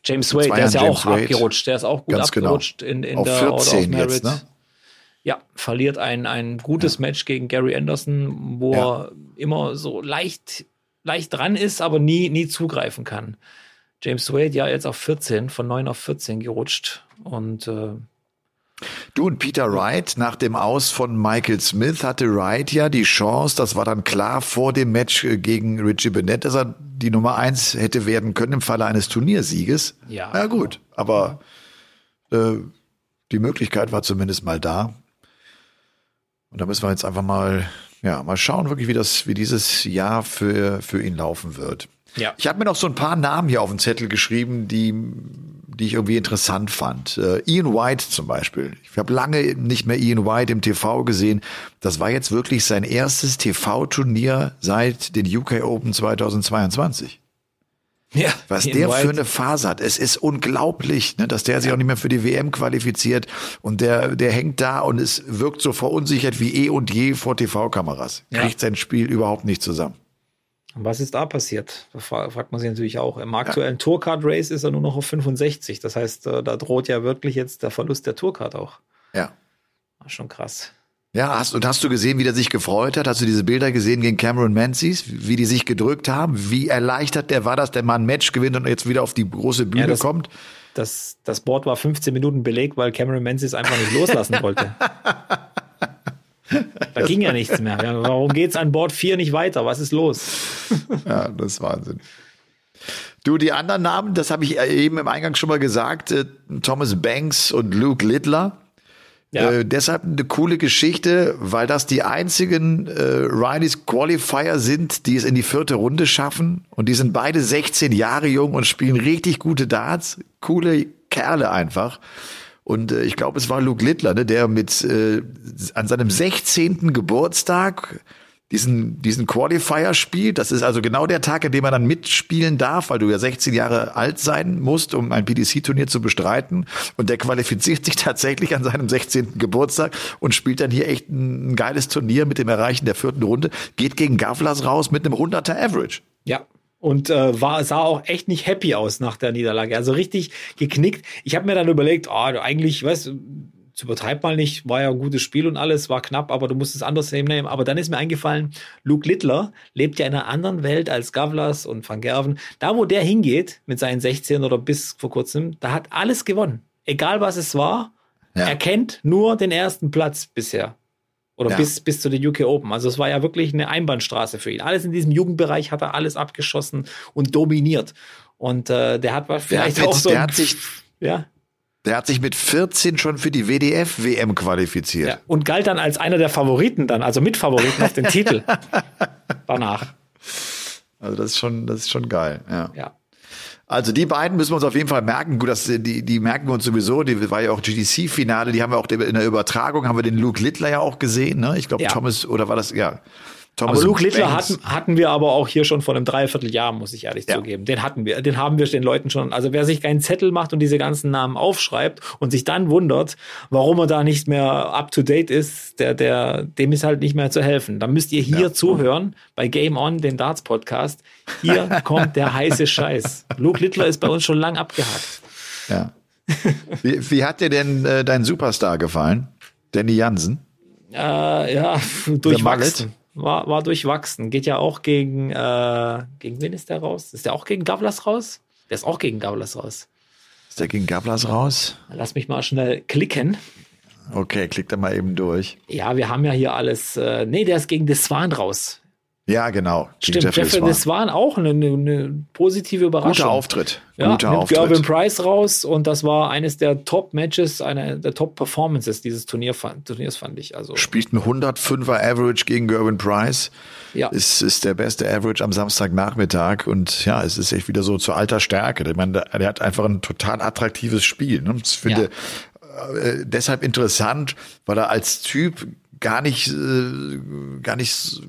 James vor Wade, der ist ja auch Wade. abgerutscht. Der ist auch gut Ganz genau. abgerutscht in, in Auf der 14 Order of Merit. jetzt, ne? Ja, verliert ein, ein gutes Match gegen Gary Anderson, wo Ja. er immer so leicht, leicht dran ist, aber nie, nie zugreifen kann. James Wade ja jetzt auf 14, von 9 auf 14 gerutscht. Und äh, Du und Peter Wright, nach dem Aus von Michael Smith hatte Wright ja die Chance, das war dann klar vor dem Match äh, gegen Richie Bennett, dass er die Nummer eins hätte werden können im Falle eines Turniersieges. Ja. Na gut, aber äh, die Möglichkeit war zumindest mal da. Und da müssen wir jetzt einfach mal, ja, mal schauen, wirklich, wie das, wie dieses Jahr für, für ihn laufen wird. ja. Ich habe mir noch so ein paar Namen hier auf den Zettel geschrieben, die, die ich irgendwie interessant fand. Äh, Ian White zum Beispiel. Ich habe lange nicht mehr Ian White im TV gesehen. Das war jetzt wirklich sein erstes TV-Turnier seit den UK Open 2022. ja. Was Ian der White. für eine Phase hat. Es ist unglaublich, ne, dass der sich auch nicht mehr für die WM qualifiziert und der, der hängt da und es wirkt so verunsichert wie eh und je vor TV-Kameras. Ja. Kriegt sein Spiel überhaupt nicht zusammen. Was ist da passiert? Da fra- fragt man sich natürlich auch. Im aktuellen Tourcard Race ist er nur noch auf 65. Das heißt, äh, da droht ja wirklich jetzt der Verlust der Tourcard auch. Ja. War schon krass. Ja, hast, und hast du gesehen, wie der sich gefreut hat? Hast du diese Bilder gesehen gegen Cameron Menzies? Wie die sich gedrückt haben? Wie erleichtert der war, dass der mal ein Match gewinnt und jetzt wieder auf die große Bühne Ja, das- kommt? Das, das Board war 15 Minuten belegt, weil Cameron Menzies einfach nicht loslassen wollte. Da ging ja nichts mehr. Warum geht's an Board 4 nicht weiter? Was ist los? Ja, das ist Wahnsinn. Du, die anderen Namen, das habe ich eben im Eingang schon mal gesagt, äh, Thomas Banks und Luke Littler. Ja. Äh, deshalb eine coole Geschichte, weil das die einzigen äh, Rileys Qualifier sind, die es in die vierte Runde schaffen. Und die sind beide 16 Jahre jung und spielen richtig gute Darts. Coole Kerle einfach. Und äh, ich glaube, es war Luke Littler, ne, der mit äh, an seinem 16. Geburtstag diesen, diesen Qualifier spielt. Das ist also genau der Tag, an dem er dann mitspielen darf, weil du ja 16 Jahre alt sein musst, um ein PDC-Turnier zu bestreiten. Und der qualifiziert sich tatsächlich an seinem 16. Geburtstag und spielt dann hier echt ein geiles Turnier mit dem Erreichen der vierten Runde. Geht gegen Gavlas raus mit einem 100er Average. Ja. Und äh, war, sah auch echt nicht happy aus nach der Niederlage. Also richtig geknickt. Ich habe mir dann überlegt, oh, eigentlich, weißt du, übertreib mal nicht, war ja ein gutes Spiel und alles, war knapp, aber du musst es anders nehmen. Aber dann ist mir eingefallen, Luke Littler lebt ja in einer anderen Welt als Gavlas und Van Gerven. Da, wo der hingeht, mit seinen 16 oder bis vor kurzem, da hat alles gewonnen. Egal was es war, Ja. er kennt nur den ersten Platz bisher. Oder Ja. bis, bis zu den UK Open. Also es war ja wirklich eine Einbahnstraße für ihn. Alles in diesem Jugendbereich hat er alles abgeschossen und dominiert. Und äh, der hat vielleicht der hat auch mit- so. der hat sich- ja, Der hat sich mit 14 schon für die WDF-WM qualifiziert. ja. Und galt dann als einer der Favoriten dann, also Mitfavoriten auf den Titel. Danach. Also das ist schon, das ist schon geil. Ja. Ja. Also die beiden müssen wir uns auf jeden Fall merken. Gut, das, die, die merken wir uns sowieso. Die war ja auch GDC-Finale. Die haben wir auch in der Übertragung haben wir den Luke Littler ja auch gesehen. Ne? Ich glaube Ja. Thomas oder war das ja? Thomas Aber Luke Littler hatten, hatten wir aber auch hier schon vor einem Dreivierteljahr, muss ich ehrlich Ja. zugeben. Den hatten wir, den haben wir den Leuten schon. Also wer sich keinen Zettel macht und diese ganzen Namen aufschreibt und sich dann wundert, warum er da nicht mehr up to date ist, der, der, dem ist halt nicht mehr zu helfen. Dann müsst ihr hier Ja. zuhören bei Game On, den Darts Podcast. Hier kommt der heiße Scheiß. Luke Littler ist bei uns schon lang abgehakt. Ja. wie, wie hat dir denn äh, dein Superstar gefallen? Danny Jansen? Äh, ja, durchwachsen. War, war durchwachsen. Geht ja auch gegen, äh, gegen wen ist der raus? Ist der auch gegen Gavlas raus? Der ist auch gegen Gavlas raus. Ist der gegen Gablas raus? Lass mich mal schnell klicken. Okay, klick da mal eben durch. Ja, wir haben ja hier alles. Äh, nee, der ist gegen Deswan raus. Ja, genau. Stimmt, Jeffrey, Deswan auch eine, eine, positive Überraschung. Guter Auftritt. Ja, Guter nimmt Auftritt. Gervin Price raus und das war eines der Top-Matches, eine der Top-Performances dieses Turnier, Turniers, fand ich. Also Spielt ein 105er Average gegen Gervin Price. Ja. Ist, ist der beste Average am Samstagnachmittag und ja, es ist echt wieder so zu alter Stärke. Ich meine, der, der hat einfach ein total attraktives Spiel. Ne? Ich finde äh, deshalb interessant, weil er als Typ gar nicht, äh, gar nicht,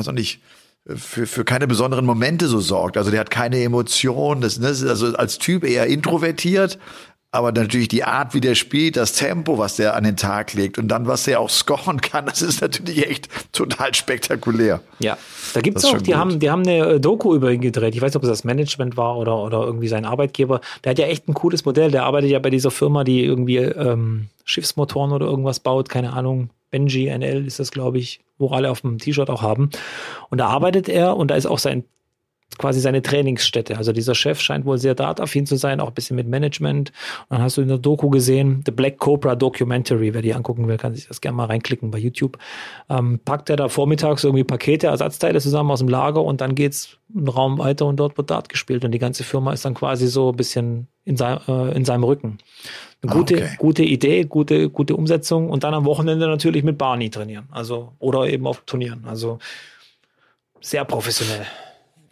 was auch nicht, für, für keine besonderen Momente so sorgt. Also der hat keine Emotionen. Das, das ist also als Typ eher introvertiert, aber natürlich die Art, wie der spielt, das Tempo, was der an den Tag legt und dann, was der auch scoren kann, das ist natürlich echt total spektakulär. Ja, da gibt's auch, die haben, die haben eine Doku über ihn gedreht. Ich weiß nicht, ob es das Management war oder, oder irgendwie sein Arbeitgeber. Der hat ja echt ein cooles Modell. Der arbeitet ja bei dieser Firma, die irgendwie ähm, Schiffsmotoren oder irgendwas baut, keine Ahnung. Benji NL ist das, glaube ich, wo alle auf dem T-Shirt auch haben. Und da arbeitet er und da ist auch sein quasi seine Trainingsstätte. Also dieser Chef scheint wohl sehr dataffin zu sein, auch ein bisschen mit Management. Und dann hast du in der Doku gesehen, The Black Cobra Documentary, wer die angucken will, kann sich das gerne mal reinklicken bei YouTube. Ähm, packt er da vormittags irgendwie Pakete, Ersatzteile zusammen aus dem Lager und dann geht's einen Raum weiter und dort wird Dart gespielt und die ganze Firma ist dann quasi so ein bisschen in, sein, äh, in seinem Rücken. Eine gute, okay. gute Idee, gute, gute Umsetzung und dann am Wochenende natürlich mit Barney trainieren. Also, oder eben auf Turnieren. Also, sehr professionell.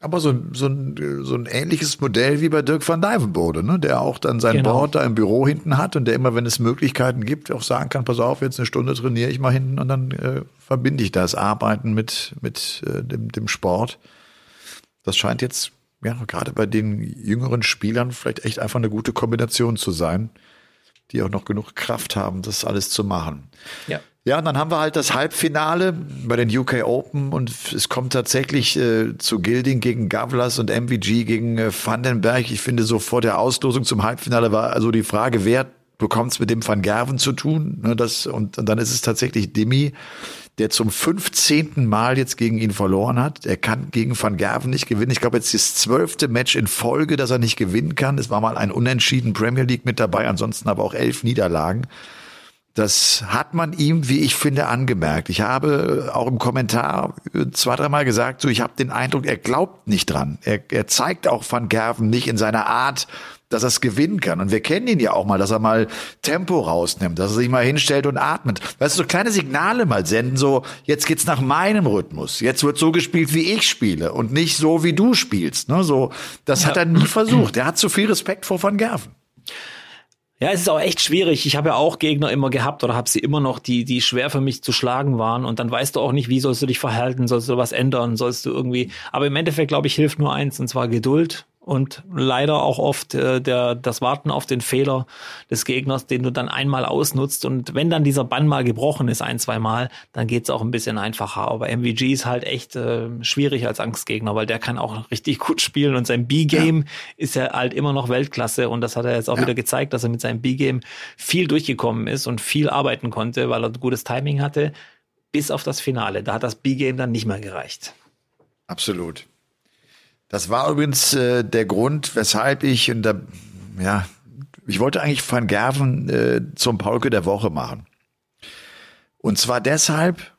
Aber so, so, ein, so ein ähnliches Modell wie bei Dirk van Dijvenbode, ne? der auch dann sein genau. Board da im Büro hinten hat und der immer, wenn es Möglichkeiten gibt, auch sagen kann, pass auf, jetzt eine Stunde trainiere ich mal hinten und dann äh, verbinde ich das Arbeiten mit, mit äh, dem, dem Sport. Das scheint jetzt, ja, gerade bei den jüngeren Spielern vielleicht echt einfach eine gute Kombination zu sein, die auch noch genug Kraft haben, das alles zu machen. Ja. Ja, und dann haben wir halt das Halbfinale bei den UK Open und es kommt tatsächlich äh, zu Gilding gegen Gavlas und MVG gegen äh, Vandenberg. Ich finde, so vor der Auslosung zum Halbfinale war also die Frage, wer bekommt es mit dem Van Gerven zu tun? Ne, das, und, und dann ist es tatsächlich Dimi, der zum 15. Mal jetzt gegen ihn verloren hat. Er kann gegen Van Gerven nicht gewinnen. Ich glaube, jetzt das zwölfte Match in Folge, dass er nicht gewinnen kann. Es war mal ein Unentschieden Premier League mit dabei, ansonsten aber auch elf Niederlagen. Das hat man ihm, wie ich finde, angemerkt. Ich habe auch im Kommentar zwei, dreimal gesagt, so ich habe den Eindruck, er glaubt nicht dran. Er, er zeigt auch Van Gerven nicht in seiner Art, dass er es gewinnen kann. Und wir kennen ihn ja auch mal, dass er mal Tempo rausnimmt, dass er sich mal hinstellt und atmet. Weißt du, so kleine Signale mal senden, so jetzt geht's nach meinem Rhythmus. Jetzt wird so gespielt, wie ich spiele und nicht so, wie du spielst. Ne? So, das ja. hat er nie versucht. Er hat zu viel Respekt vor Van Gerven. Ja, es ist auch echt schwierig. Ich habe ja auch Gegner immer gehabt oder habe sie immer noch, die, die schwer für mich zu schlagen waren. Und dann weißt du auch nicht, wie sollst du dich verhalten, sollst du was ändern, sollst du irgendwie. Aber im Endeffekt, glaube ich, hilft nur eins, und zwar Geduld und leider auch oft äh, der, das Warten auf den Fehler des Gegners, den du dann einmal ausnutzt. Und wenn dann dieser Bann mal gebrochen ist, ein, zwei Mal, dann geht's auch ein bisschen einfacher. Aber MVG ist halt echt äh, schwierig als Angstgegner, weil der kann auch richtig gut spielen und sein B-Game ja. ist ja halt immer noch Weltklasse. Und das hat er jetzt auch ja. wieder gezeigt, dass er mit seinem B-Game viel durchgekommen ist und viel arbeiten konnte, weil er gutes Timing hatte, bis auf das Finale. Da hat das B-Game dann nicht mehr gereicht. Absolut. Das war übrigens äh, der Grund, weshalb ich, und da, ja, ich wollte eigentlich Van Gerven äh, zum Paulke der Woche machen. Und zwar deshalb,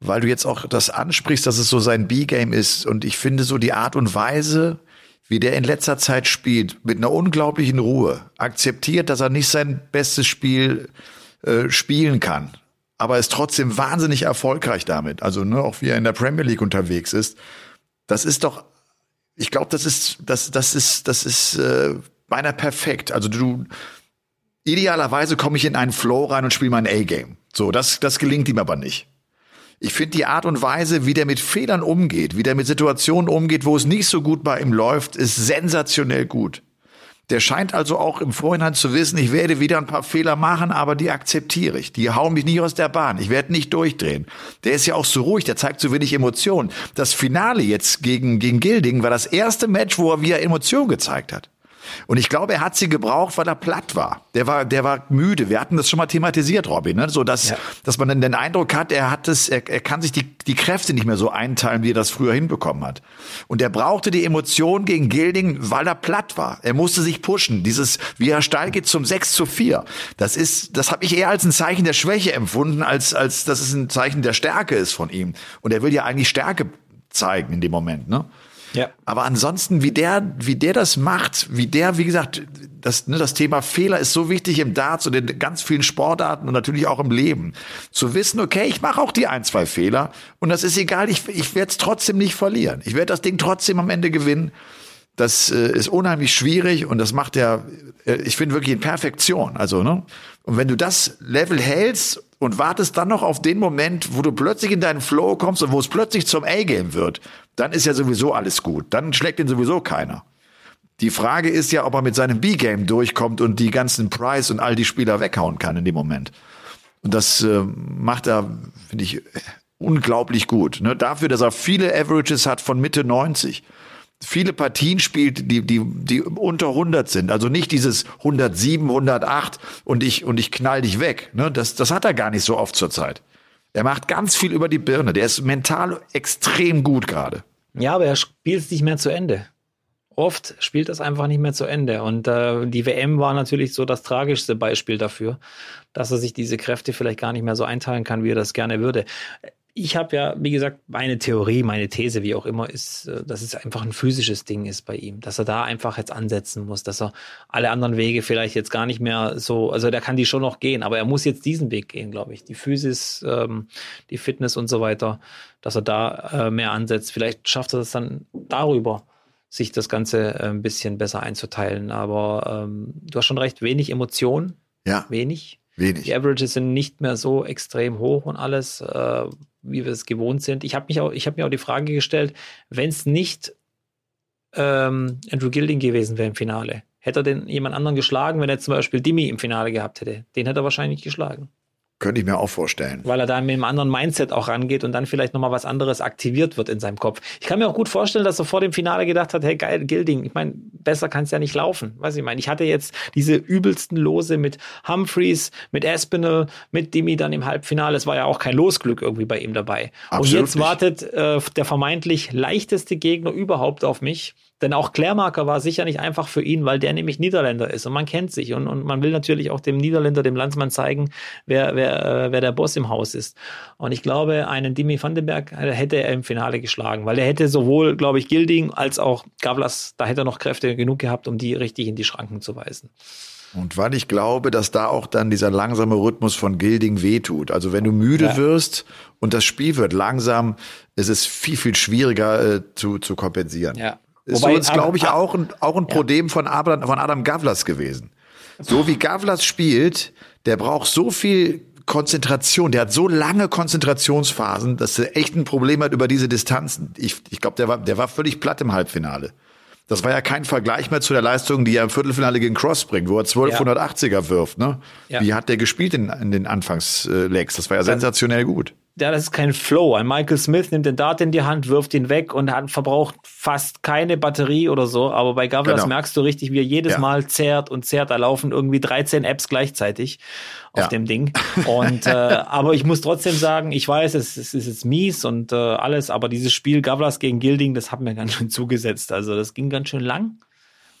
weil du jetzt auch das ansprichst, dass es so sein B-Game ist. Und ich finde so die Art und Weise, wie der in letzter Zeit spielt, mit einer unglaublichen Ruhe, akzeptiert, dass er nicht sein bestes Spiel äh, spielen kann, aber ist trotzdem wahnsinnig erfolgreich damit. Also ne, auch wie er in der Premier League unterwegs ist. Das ist doch ich glaube, das ist, das, das ist, das ist äh, beinahe perfekt. Also du, idealerweise komme ich in einen Flow rein und spiele mein A-Game. So, das, das gelingt ihm aber nicht. Ich finde die Art und Weise, wie der mit Fehlern umgeht, wie der mit Situationen umgeht, wo es nicht so gut bei ihm läuft, ist sensationell gut. Der scheint also auch im Vorhinein zu wissen, ich werde wieder ein paar Fehler machen, aber die akzeptiere ich. Die hauen mich nicht aus der Bahn. Ich werde nicht durchdrehen. Der ist ja auch so ruhig, der zeigt so wenig Emotionen. Das Finale jetzt gegen, gegen Gilding war das erste Match, wo er wieder Emotionen gezeigt hat. Und ich glaube, er hat sie gebraucht, weil er platt war. Der war, der war müde. Wir hatten das schon mal thematisiert, Robin, ne? so dass, ja. dass man dann den Eindruck hat, er hat es, er, er kann sich die, die Kräfte nicht mehr so einteilen, wie er das früher hinbekommen hat. Und er brauchte die Emotion gegen Gilding, weil er platt war. Er musste sich pushen. Dieses, wie er steil geht zum 6 zu 4. Das ist, das habe ich eher als ein Zeichen der Schwäche empfunden, als, als dass es ein Zeichen der Stärke ist von ihm. Und er will ja eigentlich Stärke zeigen in dem Moment, ne? Ja. Aber ansonsten, wie der, wie der das macht, wie der, wie gesagt, das, ne, das Thema Fehler ist so wichtig im Darts und in ganz vielen Sportarten und natürlich auch im Leben. Zu wissen, okay, ich mache auch die ein, zwei Fehler und das ist egal, ich, ich werde es trotzdem nicht verlieren. Ich werde das Ding trotzdem am Ende gewinnen. Das äh, ist unheimlich schwierig und das macht er, äh, ich finde wirklich in Perfektion. Also, ne? Und wenn du das Level hältst und wartest dann noch auf den Moment, wo du plötzlich in deinen Flow kommst und wo es plötzlich zum A-Game wird, dann ist ja sowieso alles gut. Dann schlägt ihn sowieso keiner. Die Frage ist ja, ob er mit seinem B-Game durchkommt und die ganzen Price und all die Spieler weghauen kann in dem Moment. Und das äh, macht er, finde ich, unglaublich gut. Ne? Dafür, dass er viele Averages hat von Mitte 90 viele Partien spielt, die, die, die unter 100 sind. Also nicht dieses 107, 108 und ich, und ich knall dich weg. Ne? Das, das hat er gar nicht so oft zur Zeit. Er macht ganz viel über die Birne. Der ist mental extrem gut gerade. Ja, aber er spielt es nicht mehr zu Ende. Oft spielt das einfach nicht mehr zu Ende. Und äh, die WM war natürlich so das tragischste Beispiel dafür, dass er sich diese Kräfte vielleicht gar nicht mehr so einteilen kann, wie er das gerne würde ich habe ja, wie gesagt, meine Theorie, meine These, wie auch immer, ist, äh, dass es einfach ein physisches Ding ist bei ihm, dass er da einfach jetzt ansetzen muss, dass er alle anderen Wege vielleicht jetzt gar nicht mehr so, also der kann die schon noch gehen, aber er muss jetzt diesen Weg gehen, glaube ich. Die Physis, ähm, die Fitness und so weiter, dass er da äh, mehr ansetzt. Vielleicht schafft er das dann darüber, sich das Ganze äh, ein bisschen besser einzuteilen. Aber ähm, du hast schon recht, wenig Emotion. Ja. Wenig. Wenig. Die Averages sind nicht mehr so extrem hoch und alles. Äh, wie wir es gewohnt sind. Ich habe mich auch, ich habe mir auch die Frage gestellt, wenn es nicht ähm, Andrew Gilding gewesen wäre im Finale, hätte er denn jemand anderen geschlagen, wenn er zum Beispiel Dimi im Finale gehabt hätte? Den hätte er wahrscheinlich geschlagen. Könnte ich mir auch vorstellen. Weil er da mit einem anderen Mindset auch rangeht und dann vielleicht nochmal was anderes aktiviert wird in seinem Kopf. Ich kann mir auch gut vorstellen, dass er vor dem Finale gedacht hat, hey geil, Gilding, ich meine, besser kann es ja nicht laufen. Weiß ich meine, ich hatte jetzt diese übelsten Lose mit Humphreys, mit Espinel, mit Dimi dann im Halbfinale. Es war ja auch kein Losglück irgendwie bei ihm dabei. Absolut und jetzt wartet äh, der vermeintlich leichteste Gegner überhaupt auf mich. Denn auch Klärmarker war sicher nicht einfach für ihn, weil der nämlich Niederländer ist und man kennt sich und, und man will natürlich auch dem Niederländer, dem Landsmann zeigen, wer, wer, äh, wer der Boss im Haus ist. Und ich glaube, einen Dimi Vandenberg äh, hätte er im Finale geschlagen, weil er hätte sowohl, glaube ich, Gilding als auch Gavlas, da hätte er noch Kräfte genug gehabt, um die richtig in die Schranken zu weisen. Und weil ich glaube, dass da auch dann dieser langsame Rhythmus von Gilding wehtut. Also wenn du müde ja. wirst und das Spiel wird langsam, ist es viel, viel schwieriger äh, zu, zu kompensieren. Ja. Ist Wobei, uns, glaube ich, auch ein, auch ein Problem ja. von, Adam, von Adam Gavlas gewesen. So wie Gavlas spielt, der braucht so viel Konzentration, der hat so lange Konzentrationsphasen, dass er echt ein Problem hat über diese Distanzen. Ich, ich glaube, der war, der war völlig platt im Halbfinale. Das war ja kein Vergleich mehr zu der Leistung, die er im Viertelfinale gegen Cross bringt, wo er 1280er ja. wirft. Ne? Ja. Wie hat der gespielt in, in den Anfangslegs? Das war ja sensationell gut ja, das ist kein Flow. Ein Michael Smith nimmt den Dart in die Hand, wirft ihn weg und hat, verbraucht fast keine Batterie oder so. Aber bei Gavlas genau. merkst du richtig, wie er jedes ja. Mal zerrt und zerrt. Da laufen irgendwie 13 Apps gleichzeitig auf ja. dem Ding. Und äh, aber ich muss trotzdem sagen, ich weiß, es, es ist jetzt mies und äh, alles, aber dieses Spiel Gavlas gegen Gilding, das hat mir ganz schön zugesetzt. Also das ging ganz schön lang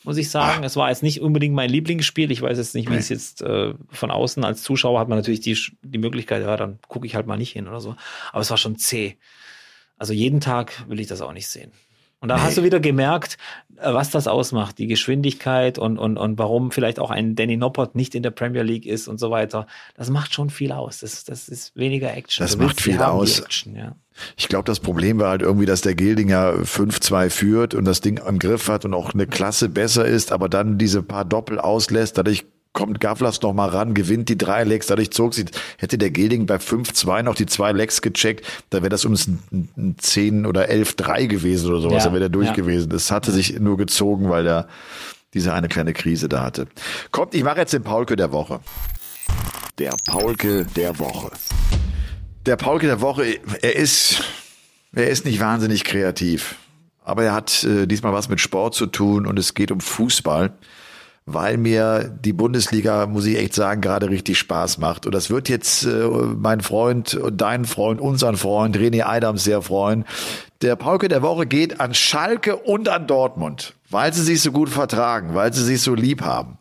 muss ich sagen. Ah. Es war jetzt nicht unbedingt mein Lieblingsspiel. Ich weiß jetzt nicht, wie es jetzt äh, von außen als Zuschauer hat man natürlich die, die Möglichkeit, ja, dann gucke ich halt mal nicht hin oder so. Aber es war schon zäh. Also jeden Tag will ich das auch nicht sehen. Und da nee. hast du wieder gemerkt, äh, was das ausmacht, die Geschwindigkeit und, und, und warum vielleicht auch ein Danny Noppert nicht in der Premier League ist und so weiter. Das macht schon viel aus. Das, das ist weniger Action. Das macht viel aus. Action, ja. Ich glaube, das Problem war halt irgendwie, dass der Gildinger 5-2 führt und das Ding am Griff hat und auch eine Klasse besser ist, aber dann diese paar Doppel auslässt. Dadurch kommt Gavlas noch mal ran, gewinnt die drei Legs, dadurch zog sie, hätte der Gilding bei 5-2 noch die zwei Legs gecheckt, da wäre das um ein, ein 10 oder 11-3 gewesen oder sowas, ja, da wäre der durch ja. gewesen. Das hatte sich nur gezogen, weil der diese eine kleine Krise da hatte. Kommt, ich mache jetzt den Paulke der Woche. Der Paulke der Woche. Der Paulke der Woche, er ist, er ist nicht wahnsinnig kreativ. aber er hat äh, diesmal was mit Sport zu tun und es geht um Fußball, weil mir die Bundesliga, muss ich echt sagen, gerade richtig Spaß macht. Und das wird jetzt äh, mein Freund und dein Freund, unseren Freund René Adams sehr freuen. Der Pauke der Woche geht an Schalke und an Dortmund, weil sie sich so gut vertragen, weil sie sich so lieb haben.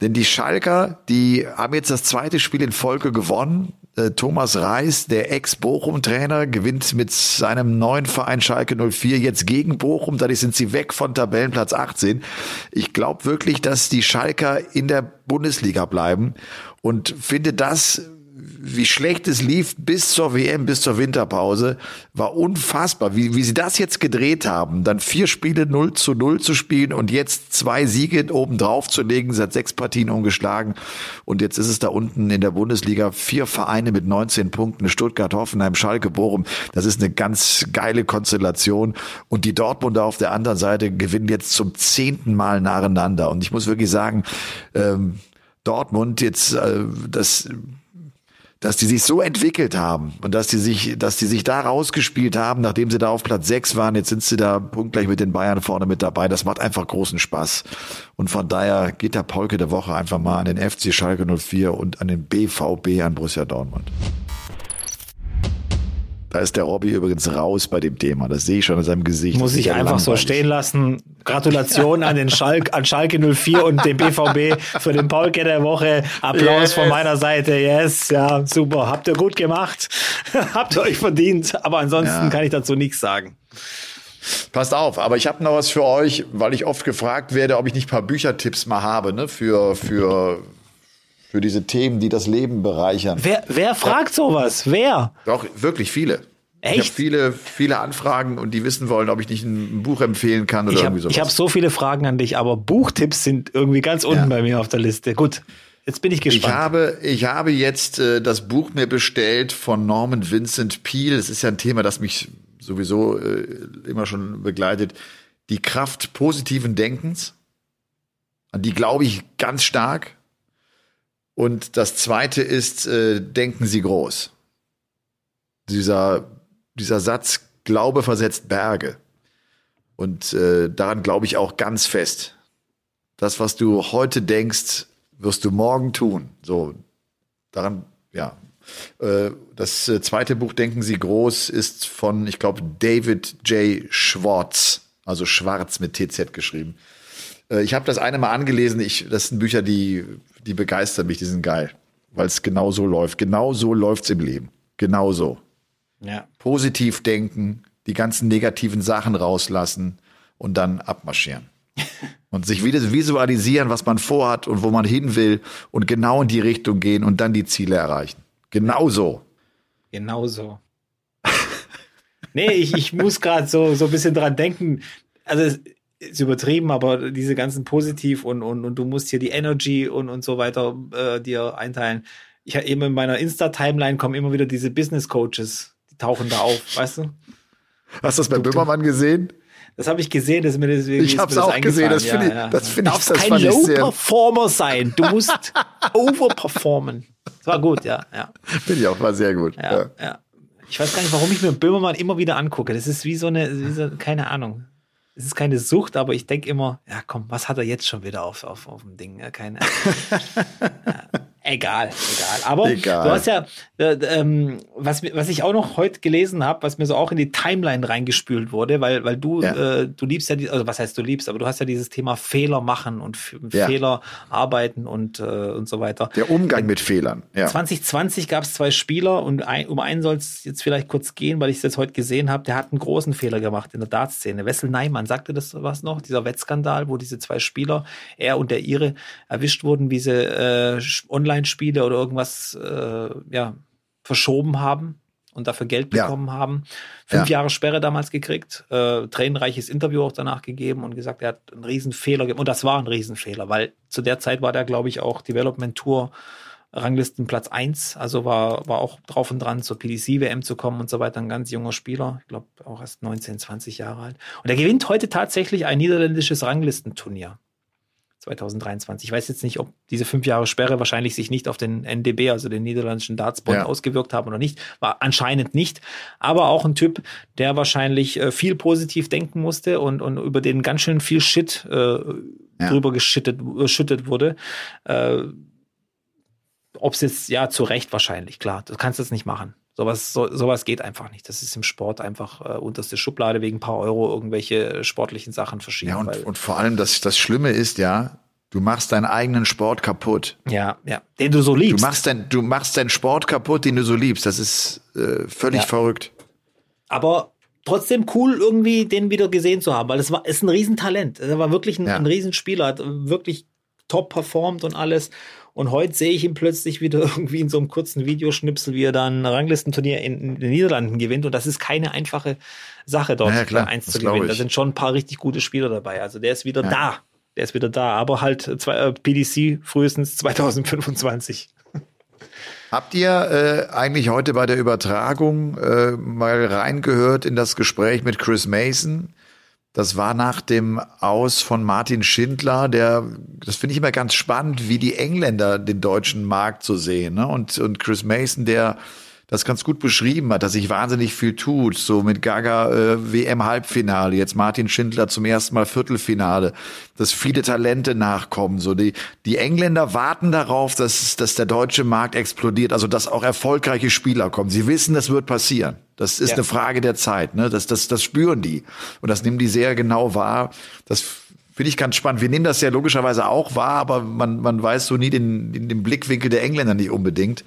Denn die Schalker, die haben jetzt das zweite Spiel in Folge gewonnen. Äh, Thomas Reis, der Ex-Bochum-Trainer, gewinnt mit seinem neuen Verein Schalke 04 jetzt gegen Bochum. Dadurch sind sie weg von Tabellenplatz 18. Ich glaube wirklich, dass die Schalker in der Bundesliga bleiben und finde das wie schlecht es lief bis zur WM, bis zur Winterpause, war unfassbar. Wie, wie sie das jetzt gedreht haben, dann vier Spiele 0 zu 0 zu spielen und jetzt zwei Siege oben drauf zu legen, seit sechs Partien ungeschlagen. Und jetzt ist es da unten in der Bundesliga vier Vereine mit 19 Punkten, Stuttgart, Hoffenheim, Schalke, Bochum. Das ist eine ganz geile Konstellation. Und die Dortmunder auf der anderen Seite gewinnen jetzt zum zehnten Mal nacheinander. Und ich muss wirklich sagen, ähm, Dortmund jetzt, äh, das dass die sich so entwickelt haben und dass die sich, dass die sich da rausgespielt haben, nachdem sie da auf Platz sechs waren. Jetzt sind sie da punktgleich mit den Bayern vorne mit dabei. Das macht einfach großen Spaß. Und von daher geht der Polke der Woche einfach mal an den FC Schalke 04 und an den BVB an Borussia Dortmund. Da ist der Robby übrigens raus bei dem Thema. Das sehe ich schon in seinem Gesicht. Muss ich einfach langweilig. so stehen lassen. Gratulation an den Schalk, an Schalke 04 und den BVB für den Paulke der Woche. Applaus yes. von meiner Seite. Yes, ja, super. Habt ihr gut gemacht. Habt ihr euch verdient. Aber ansonsten ja. kann ich dazu nichts sagen. Passt auf, aber ich habe noch was für euch, weil ich oft gefragt werde, ob ich nicht ein paar Büchertipps mal habe, ne, für, für, für diese Themen, die das Leben bereichern. Wer, wer fragt sowas? Wer? Doch, wirklich viele. Echt? Ich habe viele, viele Anfragen und die wissen wollen, ob ich nicht ein Buch empfehlen kann oder ich hab, irgendwie sowas. Ich habe so viele Fragen an dich, aber Buchtipps sind irgendwie ganz unten ja. bei mir auf der Liste. Gut, jetzt bin ich gespannt. Ich habe, ich habe jetzt äh, das Buch mir bestellt von Norman Vincent Peale. Es ist ja ein Thema, das mich sowieso äh, immer schon begleitet. Die Kraft positiven Denkens. An die glaube ich ganz stark. Und das zweite ist, äh, denken Sie groß. Dieser, dieser Satz, Glaube versetzt Berge. Und äh, daran glaube ich auch ganz fest. Das, was du heute denkst, wirst du morgen tun. So, daran, ja. Äh, das äh, zweite Buch, Denken Sie groß, ist von, ich glaube, David J. Schwartz, also Schwarz mit TZ geschrieben. Äh, ich habe das eine mal angelesen. Ich, das sind Bücher, die, die begeistern mich, die sind geil. Weil es genau so läuft. Genau so läuft's im Leben. Genau so. Ja. Positiv denken, die ganzen negativen Sachen rauslassen und dann abmarschieren. und sich wieder visualisieren, was man vorhat und wo man hin will und genau in die Richtung gehen und dann die Ziele erreichen. Genau so. Genau so. nee, ich, ich muss gerade so, so ein bisschen dran denken. Also ist übertrieben, aber diese ganzen positiv und, und, und du musst hier die Energy und, und so weiter äh, dir einteilen. Ich habe eben in meiner Insta-Timeline kommen immer wieder diese Business Coaches, die tauchen da auf, weißt du? Hast du das bei Böhmermann gesehen? Das habe ich gesehen, dass mir deswegen Ich habe es auch gesehen, das finde ich, ja. das finde ich, das kein Low-Performer sein. Du musst overperformen. Das war gut, ja, ja. Finde ich auch, war sehr gut. Ja, ja. ja. Ich weiß gar nicht, warum ich mir Böhmermann immer wieder angucke. Das ist wie so eine, wie so, keine Ahnung es ist keine Sucht, aber ich denke immer, ja komm, was hat er jetzt schon wieder auf, auf, auf dem Ding? Ja, keine. ja, egal, egal. Aber egal. du hast ja, äh, ähm, was, was ich auch noch heute gelesen habe, was mir so auch in die Timeline reingespült wurde, weil, weil du, ja. äh, du liebst ja, die, also was heißt du liebst, aber du hast ja dieses Thema Fehler machen und ja. Fehler arbeiten und, äh, und so weiter. Der Umgang mit Fehlern. Ja. 2020 gab es zwei Spieler und ein, um einen soll es jetzt vielleicht kurz gehen, weil ich es jetzt heute gesehen habe, der hat einen großen Fehler gemacht in der Dartszene. Wessel Neimann, sagte das was noch? Dieser Wettskandal, wo diese zwei Spieler, er und der Ire, erwischt wurden, wie sie äh, online Online-Spiele oder irgendwas äh, ja, verschoben haben und dafür Geld bekommen ja. haben. Fünf ja. Jahre Sperre damals gekriegt, äh, tränenreiches Interview auch danach gegeben und gesagt, er hat einen Riesenfehler gemacht. Und das war ein Riesenfehler, weil zu der Zeit war der, glaube ich, auch Development Tour Ranglisten Platz eins, also war, war auch drauf und dran, zur PDC-WM zu kommen und so weiter. Ein ganz junger Spieler, ich glaube auch erst 19, 20 Jahre alt. Und er gewinnt heute tatsächlich ein niederländisches Ranglistenturnier. 2023. Ich weiß jetzt nicht, ob diese fünf Jahre Sperre wahrscheinlich sich nicht auf den NDB, also den niederländischen Dartsbund, ja. ausgewirkt haben oder nicht. War anscheinend nicht. Aber auch ein Typ, der wahrscheinlich äh, viel positiv denken musste und, und über den ganz schön viel Shit äh, ja. drüber geschüttet, geschüttet wurde. Äh, ob es jetzt, ja, zu Recht wahrscheinlich, klar. Du kannst das nicht machen. Sowas, so, sowas geht einfach nicht. Das ist im Sport einfach äh, unterste Schublade wegen ein paar Euro irgendwelche sportlichen Sachen verschieben. Ja, und, und vor allem das, das Schlimme ist ja, du machst deinen eigenen Sport kaputt. Ja, ja, den du so liebst. Du machst, dein, du machst deinen Sport kaputt, den du so liebst. Das ist äh, völlig ja. verrückt. Aber trotzdem cool, irgendwie den wieder gesehen zu haben, weil es war ist ein Riesentalent. Er war wirklich ein, ja. ein Riesenspieler, hat wirklich top performt und alles. Und heute sehe ich ihn plötzlich wieder irgendwie in so einem kurzen Videoschnipsel, wie er dann ein Ranglistenturnier in, in den Niederlanden gewinnt. Und das ist keine einfache Sache, dort ja, klar, eins zu gewinnen. Da sind schon ein paar richtig gute Spieler dabei. Also der ist wieder ja. da. Der ist wieder da. Aber halt zwei, äh, PDC frühestens 2025. Habt ihr äh, eigentlich heute bei der Übertragung äh, mal reingehört in das Gespräch mit Chris Mason? Das war nach dem Aus von Martin Schindler, der, das finde ich immer ganz spannend, wie die Engländer den deutschen Markt so sehen. Ne? Und, und Chris Mason, der das ganz gut beschrieben hat, dass sich wahnsinnig viel tut. So mit Gaga äh, WM-Halbfinale, jetzt Martin Schindler zum ersten Mal Viertelfinale, dass viele Talente nachkommen. So die, die Engländer warten darauf, dass, dass der deutsche Markt explodiert, also dass auch erfolgreiche Spieler kommen. Sie wissen, das wird passieren. Das ist ja. eine Frage der Zeit. Ne? Das, das, das spüren die. Und das nehmen die sehr genau wahr. Das finde ich ganz spannend. Wir nehmen das ja logischerweise auch wahr, aber man, man weiß so nie den, den, den Blickwinkel der Engländer nicht unbedingt.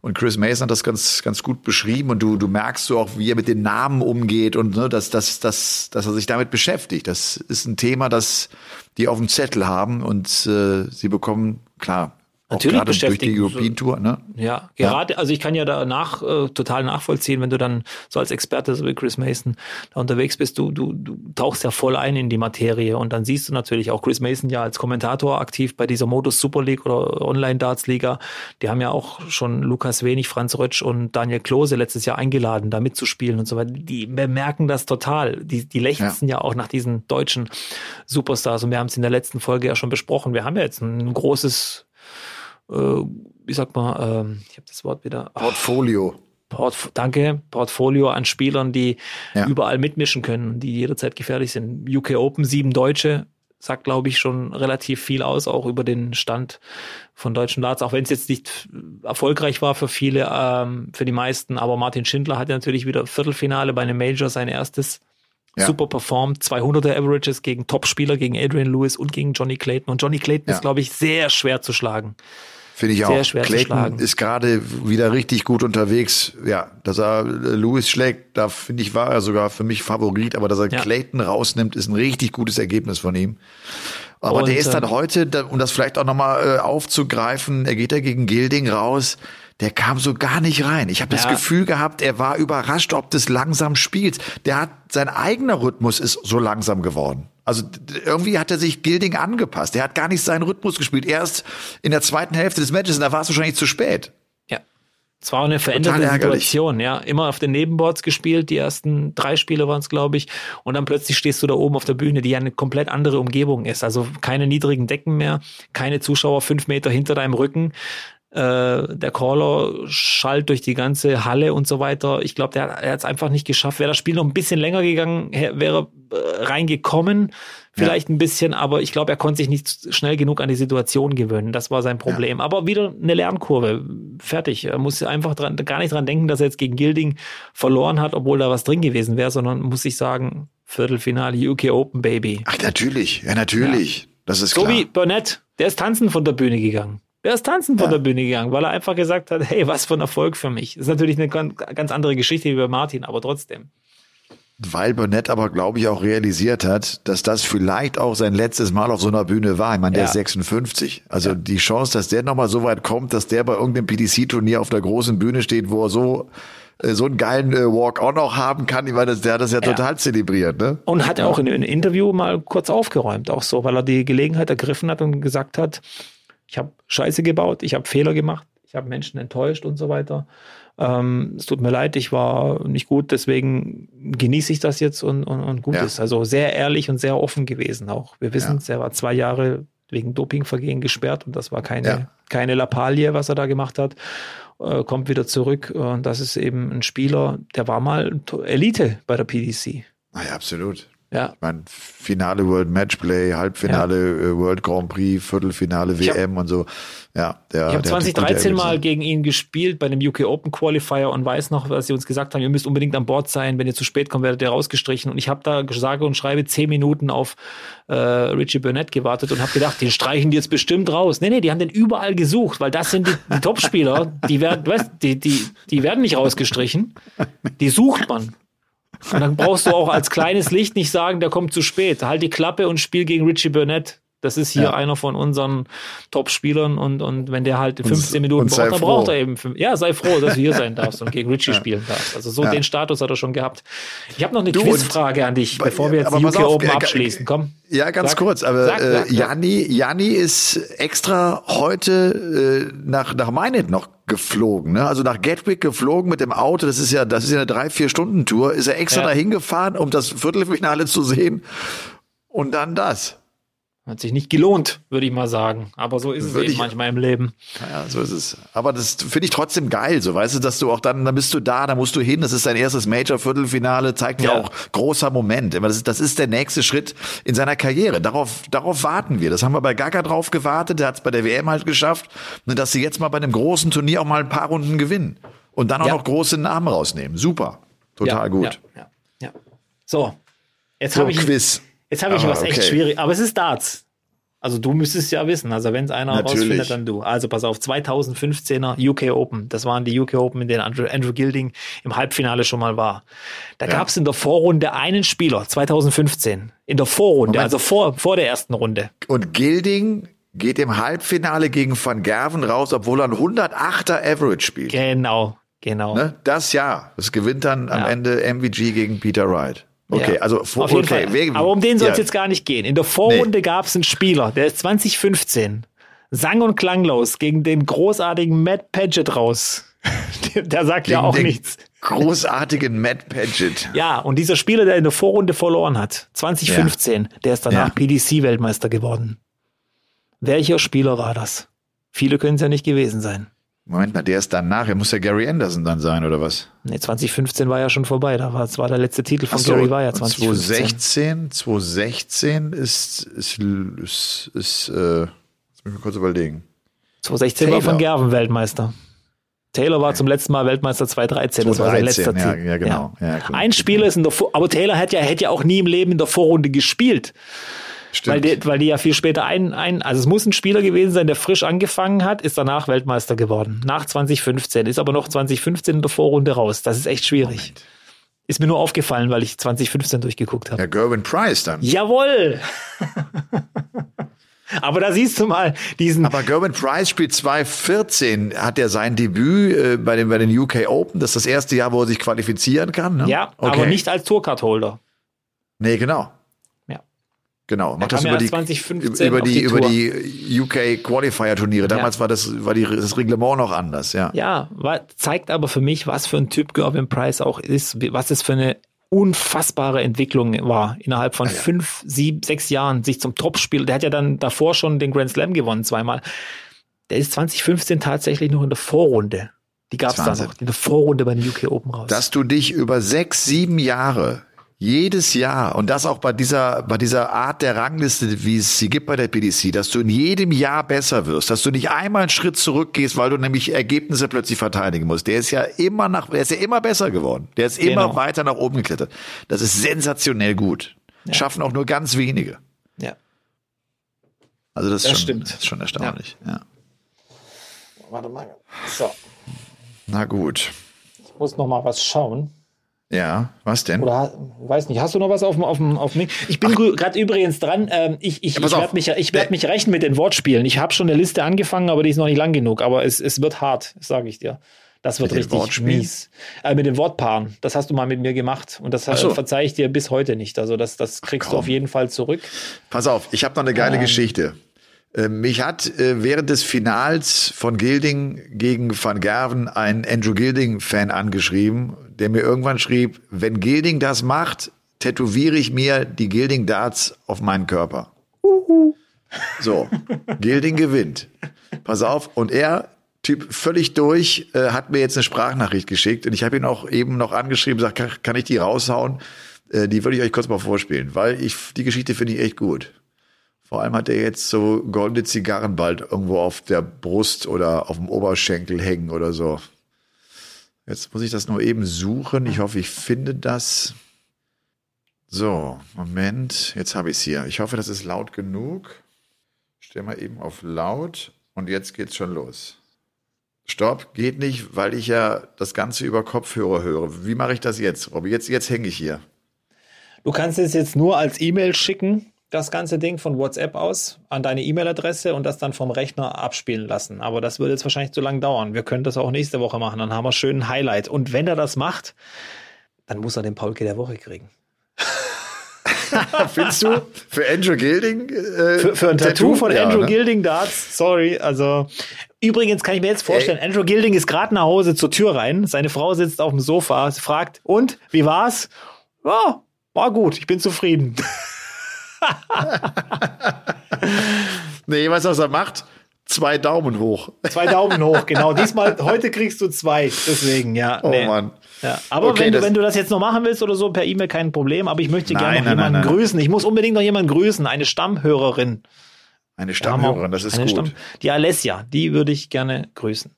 Und Chris Mason hat das ganz, ganz gut beschrieben und du, du merkst so auch, wie er mit den Namen umgeht und ne, dass, dass, dass, dass er sich damit beschäftigt. Das ist ein Thema, das die auf dem Zettel haben und äh, sie bekommen, klar, Natürlich beschäftigt. Durch die European Tour, ne? Ja, gerade, ja. also ich kann ja danach äh, total nachvollziehen, wenn du dann so als Experte, so wie Chris Mason, da unterwegs bist, du, du, du tauchst ja voll ein in die Materie und dann siehst du natürlich auch Chris Mason ja als Kommentator aktiv bei dieser Modus Super League oder Online Darts Liga. Die haben ja auch schon Lukas Wenig, Franz Rötsch und Daniel Klose letztes Jahr eingeladen, da mitzuspielen und so weiter. Die bemerken das total. Die, die lechzen ja. ja auch nach diesen deutschen Superstars und wir haben es in der letzten Folge ja schon besprochen. Wir haben ja jetzt ein großes äh, wie sagt man, ähm, ich habe das Wort wieder. Portfolio. Port, danke, Portfolio an Spielern, die ja. überall mitmischen können, die jederzeit gefährlich sind. UK Open, sieben Deutsche, sagt, glaube ich, schon relativ viel aus, auch über den Stand von deutschen Darts, auch wenn es jetzt nicht erfolgreich war für viele, ähm, für die meisten. Aber Martin Schindler hat ja natürlich wieder Viertelfinale bei einem Major, sein erstes. Ja. Super performt, 200er Averages gegen Topspieler, gegen Adrian Lewis und gegen Johnny Clayton. Und Johnny Clayton ja. ist, glaube ich, sehr schwer zu schlagen. Finde ich auch. Schwer Clayton ist gerade wieder richtig gut unterwegs. Ja, dass er Lewis schlägt, da finde ich, war er sogar für mich Favorit, aber dass er ja. Clayton rausnimmt, ist ein richtig gutes Ergebnis von ihm. Aber und, der ist dann äh, heute, um das vielleicht auch nochmal äh, aufzugreifen, er geht ja gegen Gilding raus der kam so gar nicht rein. Ich habe ja. das Gefühl gehabt, er war überrascht, ob das langsam spielt. Der hat sein eigener Rhythmus ist so langsam geworden. Also irgendwie hat er sich Gilding angepasst. Er hat gar nicht seinen Rhythmus gespielt. Erst in der zweiten Hälfte des Matches, und da war es wahrscheinlich zu spät. Ja. Es war eine veränderte Situation, ja. Immer auf den Nebenboards gespielt, die ersten drei Spiele waren es, glaube ich. Und dann plötzlich stehst du da oben auf der Bühne, die ja eine komplett andere Umgebung ist. Also keine niedrigen Decken mehr, keine Zuschauer fünf Meter hinter deinem Rücken. Äh, der Caller schallt durch die ganze Halle und so weiter. Ich glaube, der er hat es einfach nicht geschafft. Wäre das Spiel noch ein bisschen länger gegangen, wäre äh, reingekommen, vielleicht ja. ein bisschen, aber ich glaube, er konnte sich nicht schnell genug an die Situation gewöhnen. Das war sein Problem. Ja. Aber wieder eine Lernkurve. Fertig. Er muss einfach dran, gar nicht dran denken, dass er jetzt gegen Gilding verloren hat, obwohl da was drin gewesen wäre, sondern muss sich sagen, Viertelfinale UK Open Baby. Ach, natürlich. Ja, natürlich. Ja. Das ist so klar. wie Burnett. Der ist tanzen von der Bühne gegangen. Der ist tanzen von ja. der Bühne gegangen, weil er einfach gesagt hat, hey, was für ein Erfolg für mich. Das ist natürlich eine ganz andere Geschichte wie bei Martin, aber trotzdem. Weil Burnett aber, glaube ich, auch realisiert hat, dass das vielleicht auch sein letztes Mal auf so einer Bühne war. Ich meine, der ja. ist 56. Also ja. die Chance, dass der nochmal so weit kommt, dass der bei irgendeinem PDC-Turnier auf der großen Bühne steht, wo er so äh, so einen geilen äh, Walk auch noch haben kann. Ich meine, der hat das ja, ja. total zelebriert. Ne? Und hat auch in einem Interview mal kurz aufgeräumt, auch so, weil er die Gelegenheit ergriffen hat und gesagt hat, ich habe Scheiße gebaut, ich habe Fehler gemacht, ich habe Menschen enttäuscht und so weiter. Ähm, es tut mir leid, ich war nicht gut, deswegen genieße ich das jetzt und, und, und gut ja. ist. Also sehr ehrlich und sehr offen gewesen auch. Wir wissen es, ja. er war zwei Jahre wegen Dopingvergehen gesperrt und das war keine, Ja. keine Lappalie, was er da gemacht hat. Äh, kommt wieder zurück und das ist eben ein Spieler, der war mal Elite bei der PDC. Naja, absolut. Ja, Ich meine, Finale World Matchplay, Halbfinale äh, World Grand Prix, Viertelfinale Ich hab- WM und so. Ja, der, Ich habe der hat die 2013 gute mal gegen ihn gespielt bei einem UK Open Qualifier und weiß noch, was sie uns gesagt haben, ihr müsst unbedingt an Bord sein, wenn ihr zu spät kommt, werdet ihr rausgestrichen. Und ich habe da sage und schreibe zehn Minuten auf äh, Richie Burnett gewartet und habe gedacht, den streichen die jetzt bestimmt raus. Nee, nee, die haben den überall gesucht, weil das sind die, die Topspieler, die werden, weißt, die, die, die werden nicht rausgestrichen. Die sucht man. Und dann brauchst du auch als kleines Licht nicht sagen, der kommt zu spät. Halt die Klappe und spiel gegen Richie Burnett. Das ist hier Ja. einer von unseren Top-Spielern und, und wenn der halt 15 Minuten und braucht, dann froh. braucht er eben fünf. Ja, sei froh, dass du hier sein darfst und gegen Richie spielen darfst. Also so Ja. den Status hat er schon gehabt. Ich habe noch eine Du, Quizfrage an dich, bevor wir jetzt die UK auf, Open abschließen. Komm. Ja, ganz Sag. kurz, aber Sag, sag, äh. Janni, Janni ist extra heute äh, nach, nach Meinet noch geflogen, ne? Also nach Gatwick geflogen mit dem Auto. Das ist ja, das ist ja eine drei, vier Stunden Tour. Ist er extra Ja. dahin gefahren, um das Viertelfinale zu sehen. Und dann das. Hat sich nicht gelohnt, würde ich mal sagen. Aber so ist es eben ich- manchmal im Leben. Ja, so ist es. Aber das finde ich trotzdem geil, so weißt du, dass du auch dann, dann bist du da, da musst du hin, das ist dein erstes Major-Viertelfinale, zeigt ja Ja. auch großer Moment. Das ist, das ist der nächste Schritt in seiner Karriere. Darauf, darauf warten wir. Das haben wir bei Gaga drauf gewartet, der hat es bei der WM halt geschafft, ne, dass sie jetzt mal bei einem großen Turnier auch mal ein paar Runden gewinnen. Und dann auch Ja. noch große Namen rausnehmen. Super. Total ja, gut. Ja. So, jetzt So, habe ich, Quiz. Jetzt habe ich Ah, was echt okay. schwierig. Aber es ist Darts. Also du müsstest ja wissen. Also wenn es einer Natürlich. rausfindet, dann du. Also pass auf, 2015er UK Open. Das waren die UK Open, in denen Andrew, Andrew Gilding im Halbfinale schon mal war. Da Ja. gab es in der Vorrunde einen Spieler, 2015. In der Vorrunde, Moment. also vor, vor der ersten Runde. Und Gilding geht im Halbfinale gegen Van Gerven raus, obwohl er ein 108er Average spielt. Genau, genau. Ne? Das Jahr. Das gewinnt dann am Ja. Ende MVG gegen Peter Wright. Okay, Ja. also vor, Auf jeden okay. Fall. wer- Aber um den soll es ja. jetzt gar nicht gehen. In der Vorrunde gab es einen Spieler, der ist 2015 sang- und klanglos gegen den großartigen Matt Paget raus. Der, sagt ja Gegen auch den nichts. Großartigen Matt Paget. Ja, und dieser Spieler, der in der Vorrunde verloren hat, 2015, der ist danach Ja. PDC-Weltmeister geworden. Welcher Spieler war das? Viele können es ja nicht gewesen sein. Moment mal, der ist danach. Er muss ja Gary Anderson dann sein, oder was? Nee, 2015 war ja schon vorbei. Da war, das war der letzte Titel von so, Gary war ja und 2015. 2016, 2016 ist, ist, ist, ist äh, lass mich mal kurz überlegen. 2016 war Taylor. von Gerven Weltmeister. Taylor war zum letzten Mal Weltmeister 2013. Das war sein 2013, letzter ja, Titel. ja, genau. Ja, gut. Ein Spieler ist in der Vor aber Taylor hätte ja, hätte ja auch nie im Leben in der Vorrunde gespielt, Stimmt. weil die, weil die ja viel später ein, ein, also es muss ein Spieler gewesen sein, der frisch angefangen hat, ist danach Weltmeister geworden. Nach 2015, ist aber noch 2015 in der Vorrunde raus. Das ist echt schwierig. Ist mir nur aufgefallen, weil ich 2015 durchgeguckt habe. ja, Gerwin Price dann. Jawohl! aber da siehst du mal diesen, Aber Gerwin Price spielt 2014, hat er sein Debüt äh, bei, den, bei den UK Open. Das ist das erste Jahr, wo er sich qualifizieren kann. Ne? ja, okay. aber nicht als Tourcard-Holder. Nee, genau. Ja. Genau. Macht das ja über die, erst 2015 über die, die über die UK Qualifier Turniere. Damals war das, war die, das Reglement noch anders, ja. Ja, wa- zeigt aber für mich, was für ein Typ Gervin Price auch ist, was es für eine unfassbare Entwicklung war, innerhalb von fünf, sieben, sechs Jahren sich zum Topspieler, der hat ja dann davor schon den Grand Slam gewonnen zweimal. Der ist 2015 tatsächlich noch in der Vorrunde. Die gab es da noch, in der Vorrunde bei den UK Open raus. Dass du dich über sechs, sieben Jahre jedes Jahr und das auch bei dieser bei dieser Art der Rangliste, wie es sie gibt bei der PDC, dass du in jedem Jahr besser wirst, dass du nicht einmal einen Schritt zurückgehst, weil du nämlich Ergebnisse plötzlich verteidigen musst. Der ist ja immer nach, der ist ja immer besser geworden. Der ist immer Genau. weiter nach oben geklettert. Das ist sensationell gut. Schaffen auch nur ganz wenige. ja. Also das, ist Das schon, stimmt. Das ist schon erstaunlich. Ja. Warte mal. So, Na gut. ich muss noch mal was schauen. Ja, was denn? Oder weiß nicht, hast du noch was auf dem auf dem auf dem Ich bin gerade übrigens dran. Ähm, ich ich, Ja, ich werde mich ich werde mich rächen mit den Wortspielen. Ich habe schon eine Liste angefangen, aber die ist noch nicht lang genug. Aber es, es wird hart, sage ich dir. Das wird Mit richtig mies. Äh, mit den Wortpaaren. Das hast du mal mit mir gemacht und das Ach so. äh, verzeih ich dir bis heute nicht. Also das das kriegst du komm. auf jeden Fall zurück. Pass auf, ich habe noch eine geile Ähm. Geschichte. Äh, Mich hat äh, während des Finals von Gilding gegen Van Gerven ein Andrew Gilding-Fan angeschrieben, der mir irgendwann schrieb, wenn Gilding das macht, tätowiere ich mir die Gilding-Darts auf meinen Körper. So, Gilding gewinnt. Pass auf. Und er, Typ völlig durch, äh, hat mir jetzt eine Sprachnachricht geschickt. Und ich habe ihn auch eben noch angeschrieben, sagt, kann, kann ich die raushauen? Äh, die würde ich euch kurz mal vorspielen, weil ich die Geschichte finde ich echt gut. Vor allem hat er jetzt so goldene Zigarren bald irgendwo auf der Brust oder auf dem Oberschenkel hängen oder so. Jetzt muss ich das nur eben suchen. Ich hoffe, ich finde das. So, Moment. Jetzt habe ich es hier. Ich hoffe, das ist laut genug. Stell mal eben auf laut und jetzt geht's schon los. Stopp, geht nicht, weil ich ja das Ganze über Kopfhörer höre. Wie mache ich das jetzt, Robby? Jetzt, jetzt hänge ich hier. Du kannst es jetzt nur als E-Mail schicken, das ganze Ding von WhatsApp aus an deine E-Mail-Adresse und das dann vom Rechner abspielen lassen. Aber das würde jetzt wahrscheinlich zu lang dauern. Wir können das auch nächste Woche machen, dann haben wir schön ein Highlight. Und wenn er das macht, dann muss er den Paulke der Woche kriegen. Findest du für Andrew Gilding? Äh, für, für ein Tattoo, Tattoo von ja, Andrew ne? Gilding Darts, sorry. Also übrigens kann ich mir jetzt vorstellen, Ey. Andrew Gilding ist gerade nach Hause zur Tür rein. Seine Frau sitzt auf dem Sofa, fragt, und wie war's? Ja, war gut, ich bin zufrieden. nee, weißt du, was er macht? Zwei Daumen hoch. Zwei Daumen hoch, genau. Diesmal, heute kriegst du zwei. Deswegen, ja. Oh nee. Mann. Ja. Aber okay, wenn, du, wenn du das jetzt noch machen willst oder so, per E-Mail kein Problem. Aber ich möchte nein, gerne noch nein, jemanden nein, grüßen. Ich muss unbedingt noch jemanden grüßen. Eine Stammhörerin. Eine Stammhörerin, das ist gut. Stamm, die Alessia, die würde ich gerne grüßen.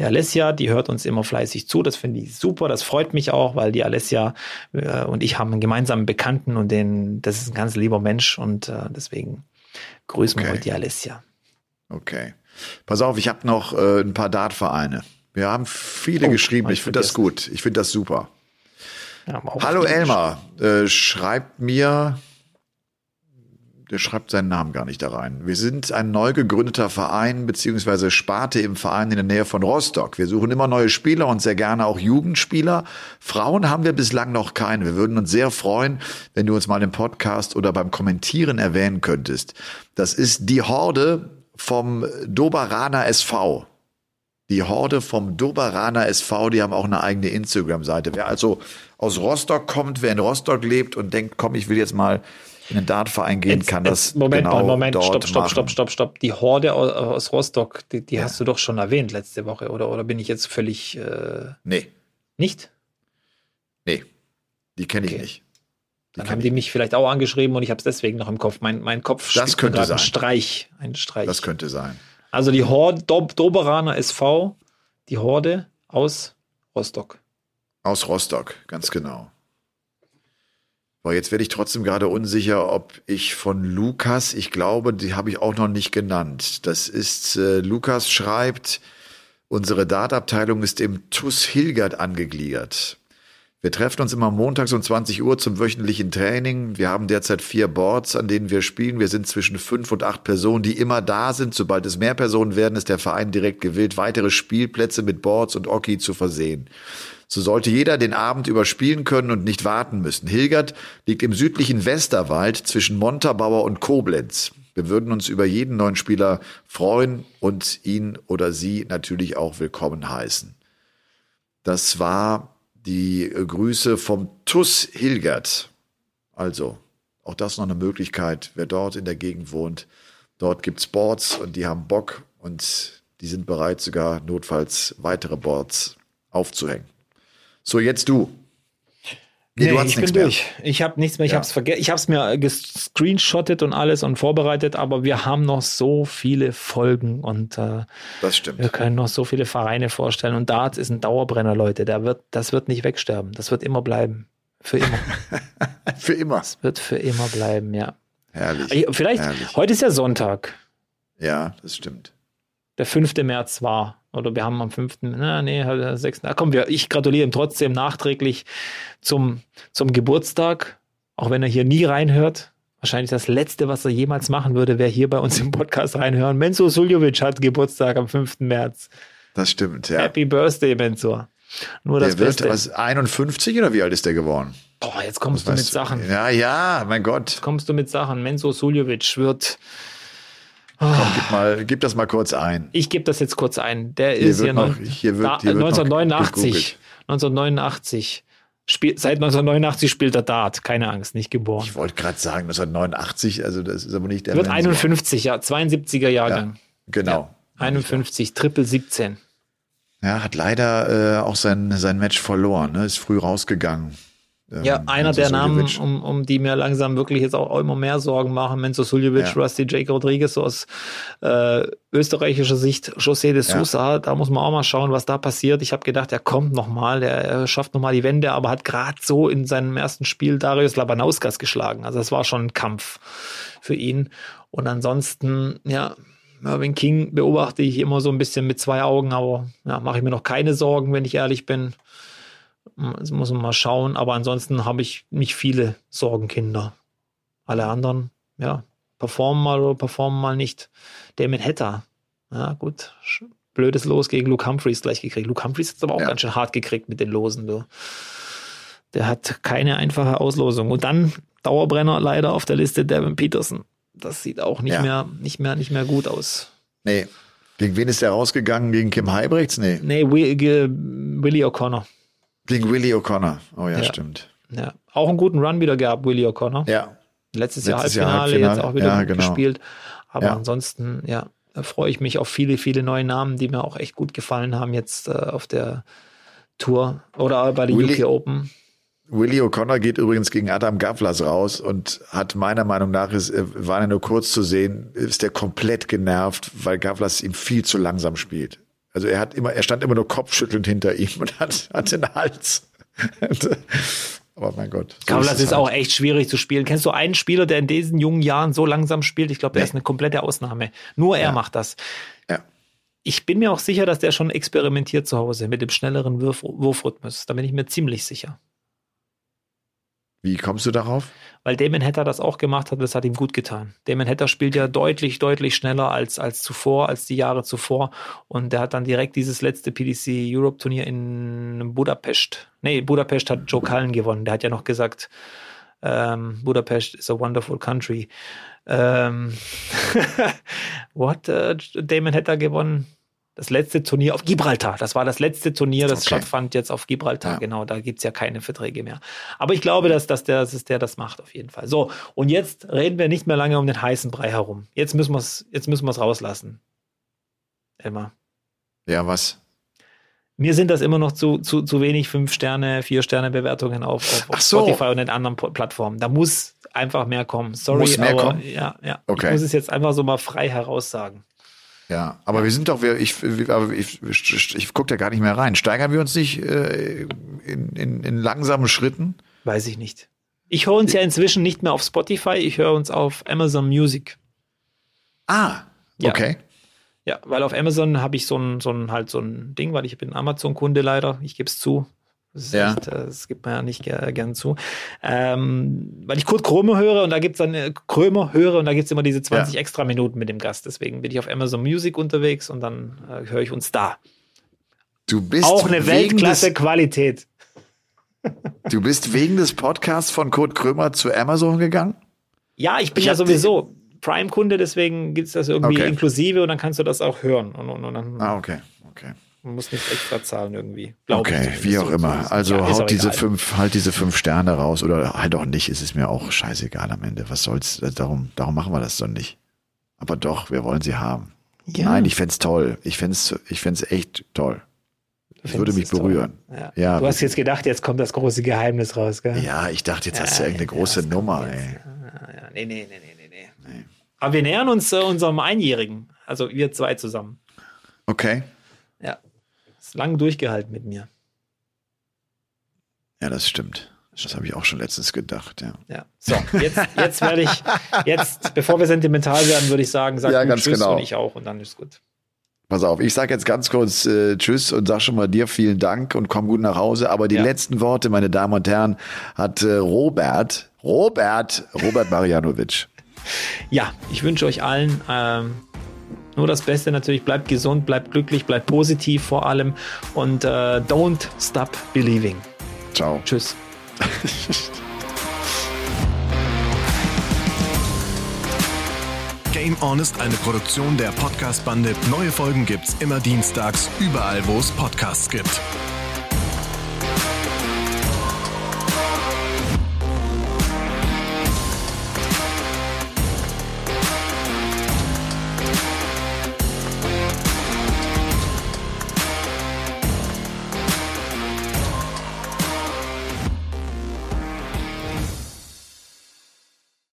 Die Alessia, die hört uns immer fleißig zu. Das finde ich super. Das freut mich auch, weil die Alessia äh, und ich haben einen gemeinsamen Bekannten und den, das ist ein ganz lieber Mensch und äh, deswegen grüßen okay. wir heute die Alessia. Okay. Pass auf, ich habe noch äh, ein paar Dartvereine. Wir haben viele oh, geschrieben. Ich finde das gut. Ich finde das super. Ja, Hallo Elmar, äh, schreibt mir der schreibt seinen Namen gar nicht da rein. Wir sind ein neu gegründeter Verein beziehungsweise Sparte im Verein in der Nähe von Rostock. Wir suchen immer neue Spieler und sehr gerne auch Jugendspieler. Frauen haben wir bislang noch keine. Wir würden uns sehr freuen, wenn du uns mal im Podcast oder beim Kommentieren erwähnen könntest. Das ist die Horde vom Doberaner SV. Die Horde vom Doberaner SV, die haben auch eine eigene Instagram-Seite. Wer also aus Rostock kommt, wer in Rostock lebt und denkt, komm, ich will jetzt mal in den Dartverein gehen, jetzt, kann das Moment genau mal, Moment, stopp, stopp, machen. stopp, stopp, stopp. Die Horde aus Rostock, die, die ja. hast du doch schon erwähnt letzte Woche, oder, oder bin ich jetzt völlig äh, Nee. Nicht? Nee. Die kenne ich okay. nicht. Die Dann haben die mich vielleicht auch angeschrieben und ich habe es deswegen noch im Kopf. Mein, mein Kopf das könnte sein. Ein Streich, ein Streich. Das könnte sein. Also die Horde, Dob Doberaner SV, die Horde aus Rostock. Aus Rostock, ganz genau. Aber jetzt werde ich trotzdem gerade unsicher, ob ich von Lukas, ich glaube, die habe ich auch noch nicht genannt. Das ist, äh, Lukas schreibt, unsere Databteilung ist im TUS Hilgert angegliedert. Wir treffen uns immer montags um 20 Uhr zum wöchentlichen Training. Wir haben derzeit vier Boards, an denen wir spielen. Wir sind zwischen fünf und acht Personen, die immer da sind. Sobald es mehr Personen werden, ist der Verein direkt gewillt, weitere Spielplätze mit Boards und Oki zu versehen. So sollte jeder den Abend überspielen können und nicht warten müssen. Hilgert liegt im südlichen Westerwald zwischen Montabaur und Koblenz. Wir würden uns über jeden neuen Spieler freuen und ihn oder sie natürlich auch willkommen heißen. Das war die Grüße vom TUS Hilgert. Also, auch das noch eine Möglichkeit, wer dort in der Gegend wohnt. Dort gibt's Boards und die haben Bock und die sind bereit, sogar notfalls weitere Boards aufzuhängen. So, jetzt du. Nee, nee du ich bin durch. Ich habe nichts mehr. Ich ja. habe es vergessen. Ich habe es mir gescreenshottet und alles und vorbereitet, aber wir haben noch so viele Folgen und äh, das stimmt. wir können noch so viele Vereine vorstellen. Und Darts ist ein Dauerbrenner, Leute. Der wird, das wird nicht wegsterben. Das wird immer bleiben. Für immer. für immer. Das wird für immer bleiben, ja. Herrlich. Vielleicht, herrlich. heute ist ja Sonntag. Ja, das stimmt. Der 5. März war. Oder wir haben am 5., na, nee, 6. Na komm, wir, ich gratuliere ihm trotzdem nachträglich zum, zum Geburtstag, auch wenn er hier nie reinhört. Wahrscheinlich das Letzte, was er jemals machen würde, wäre hier bei uns im Podcast reinhören. Menzo Suljovic hat Geburtstag am 5. März. Das stimmt, ja. Happy Birthday, Menzo. Nur das der Beste. wird was 51 oder wie alt ist der geworden? Boah, jetzt kommst was du mit du? Sachen. Ja, ja, mein Gott. Jetzt kommst du mit Sachen. Menzo Suljovic wird Komm, gib, mal, gib das mal kurz ein. Ich gebe das jetzt kurz ein. Der hier ist hier, noch, hier, wird, hier 1989. 1989 Spiel, seit 1989 spielt er Dart, keine Angst, nicht geboren. Ich wollte gerade sagen, 1989, also das ist aber nicht der Wird Mensch. 51, ja, 72er Jahrgang. Genau. Ja, 51, Triple 17. Ja, hat leider äh, auch sein, sein Match verloren, ne? ist früh rausgegangen. Ähm, Ja, einer der Namen, um, um die mir langsam wirklich jetzt auch immer mehr Sorgen machen. Menzo Suljovic, Ja. Rusty Jake Rodriguez, so aus äh, österreichischer Sicht, José de Ja. Sousa, da muss man auch mal schauen, was da passiert. Ich habe gedacht, er kommt nochmal, der er schafft nochmal die Wende, aber hat gerade so in seinem ersten Spiel Darius Labanauskas geschlagen. Also das war schon ein Kampf für ihn. Und ansonsten, ja, Mervyn King beobachte ich immer so ein bisschen mit zwei Augen, aber ja, mache ich mir noch keine Sorgen, wenn ich ehrlich bin. Das muss man mal schauen. Aber ansonsten habe ich nicht viele Sorgenkinder. Alle anderen, ja, performen mal oder performen mal nicht. Damon Hatter, ja, gut. Blödes Los gegen Luke Humphreys gleich gekriegt. Luke Humphreys hat es aber auch Ja. ganz schön hart gekriegt mit den Losen, du. Der hat keine einfache Auslosung. Und dann Dauerbrenner leider auf der Liste Devin Peterson. Das sieht auch nicht Ja. mehr, nicht mehr, nicht mehr gut aus. Nee. Gegen wen ist der rausgegangen? Gegen Kim Heibrechts? Nee. Nee, Willie O'Connor. Gegen Willie O'Connor. Oh ja, Ja. stimmt. Ja. Auch einen guten Run wieder gehabt, Willie O'Connor. Ja. Letztes Jahr Letztes Jahr Halbfinale, Halbfinale. jetzt auch wieder Ja, genau. gespielt. Aber Ja. ansonsten, ja, freue ich mich auf viele, viele neue Namen, die mir auch echt gut gefallen haben jetzt äh, auf der Tour oder bei der Willie- UK Open. Willie O'Connor geht übrigens gegen Adam Gavlas raus und hat meiner Meinung nach, ist, äh, war er nur kurz zu sehen, ist der komplett genervt, weil Gavlas ihm viel zu langsam spielt. Also er hat immer, er stand immer nur kopfschüttelnd hinter ihm und hat, hat den Hals. Aber mein Gott. so Kavlas es ist halt. auch echt schwierig zu spielen. Kennst du einen Spieler, der in diesen jungen Jahren so langsam spielt? Ich glaube, der Nee. ist eine komplette Ausnahme. Nur er Ja. macht das. Ja. Ich bin mir auch sicher, dass der schon experimentiert zu Hause mit dem schnelleren Wurf Wurfrhythmus. Da bin ich mir ziemlich sicher. Wie kommst du darauf? weil Damon Hatter das auch gemacht hat, das hat ihm gut getan. Damon Hatter spielt ja deutlich, deutlich schneller als, als zuvor, als die Jahre zuvor. Und der hat dann direkt dieses letzte PDC Europe Turnier in Budapest. Nee, Budapest hat Joe Cullen gewonnen. Der hat ja noch gesagt, ähm, Budapest is a wonderful country. Ähm, wo hat äh, Damon Hatter gewonnen? Das letzte Turnier auf Gibraltar. Das war das letzte Turnier, das Okay. stattfand jetzt auf Gibraltar. Ja. Genau, da gibt's ja keine Verträge mehr. Aber ich glaube, dass, dass, der, dass der das macht auf jeden Fall. So, und jetzt reden wir nicht mehr lange um den heißen Brei herum. Jetzt müssen wir es jetzt müssen wir's rauslassen. Elmar. Ja, was? Mir sind das immer noch zu, zu, zu wenig fünf Sterne, vier Sterne Bewertungen auf, auf, auf so. Spotify und den anderen Plattformen. Da muss einfach mehr kommen. Sorry, Muss mehr aber kommen? ja, ja. Okay. Ich muss es jetzt einfach so mal frei heraussagen. Ja, aber wir sind doch, wir, ich, ich, ich, ich gucke da gar nicht mehr rein. Steigern wir uns nicht äh, in, in, in langsamen Schritten? Weiß ich nicht. Ich höre uns ja inzwischen nicht mehr auf Spotify, ich höre uns auf Amazon Music. Ah, Ja. okay. Ja, weil auf Amazon habe ich so ein, so ein halt so ein Ding, weil ich bin Amazon-Kunde leider, ich gebe es zu. Das, Ja. echt, äh, das gibt man ja nicht ger gern zu. Ähm, weil ich Kurt Krömer höre und da gibt's dann äh, Krömer höre und da gibt's immer diese 20 Ja. extra Minuten mit dem Gast. Deswegen bin ich auf Amazon Music unterwegs und dann äh, höre ich uns da. Du bist Auch eine wegen Weltklasse Qualität. Des, du bist wegen des Podcasts von Kurt Krömer zu Amazon gegangen? Ja, ich bin Ich ja sowieso Prime-Kunde, deswegen gibt's das irgendwie Okay. inklusive und dann kannst du das auch hören. Und, und, und dann Ah, okay, okay. Man muss nicht extra zahlen irgendwie. Okay, wie auch So- immer. so- Also ja, auch haut diese egal. fünf, halt diese fünf Sterne raus oder halt auch nicht, ist es mir auch scheißegal am Ende. Was soll's? Darum, darum machen wir das doch nicht. Aber doch, wir wollen sie haben. Ja. Nein, ich fänd's toll. Ich fänd's, ich fänd's echt toll. Das würde mich berühren. Ja. Ja, du hast jetzt gedacht, jetzt kommt das große Geheimnis raus, gell? Ja, ich dachte, jetzt hast du irgendeine große Nummer, ey. Ja, ja. Nee, nee, nee, nee, nee, nee. Aber wir nähern uns äh, unserem Einjährigen. Also wir zwei zusammen. Okay. Lang durchgehalten mit mir. Ja, das stimmt. Das habe ich auch schon letztens gedacht, ja. Ja. So, jetzt, jetzt werde ich, jetzt, bevor wir sentimental werden, würde ich sagen, sag Ja, ganz Tschüss genau. und ich auch und dann ist gut. Pass auf, ich sage jetzt ganz kurz äh, Tschüss und sag schon mal dir vielen Dank und komm gut nach Hause. Aber die Ja. letzten Worte, meine Damen und Herren, hat äh, Robert, Robert, Robert Marianovic. Ja, ich wünsche euch allen ähm, nur das Beste natürlich. Bleibt gesund, bleibt glücklich, bleibt positiv vor allem und äh, don't stop believing. Ciao. Tschüss. Game On ist eine Produktion der Podcast-Bande. Neue Folgen gibt's immer dienstags, überall, wo es Podcasts gibt.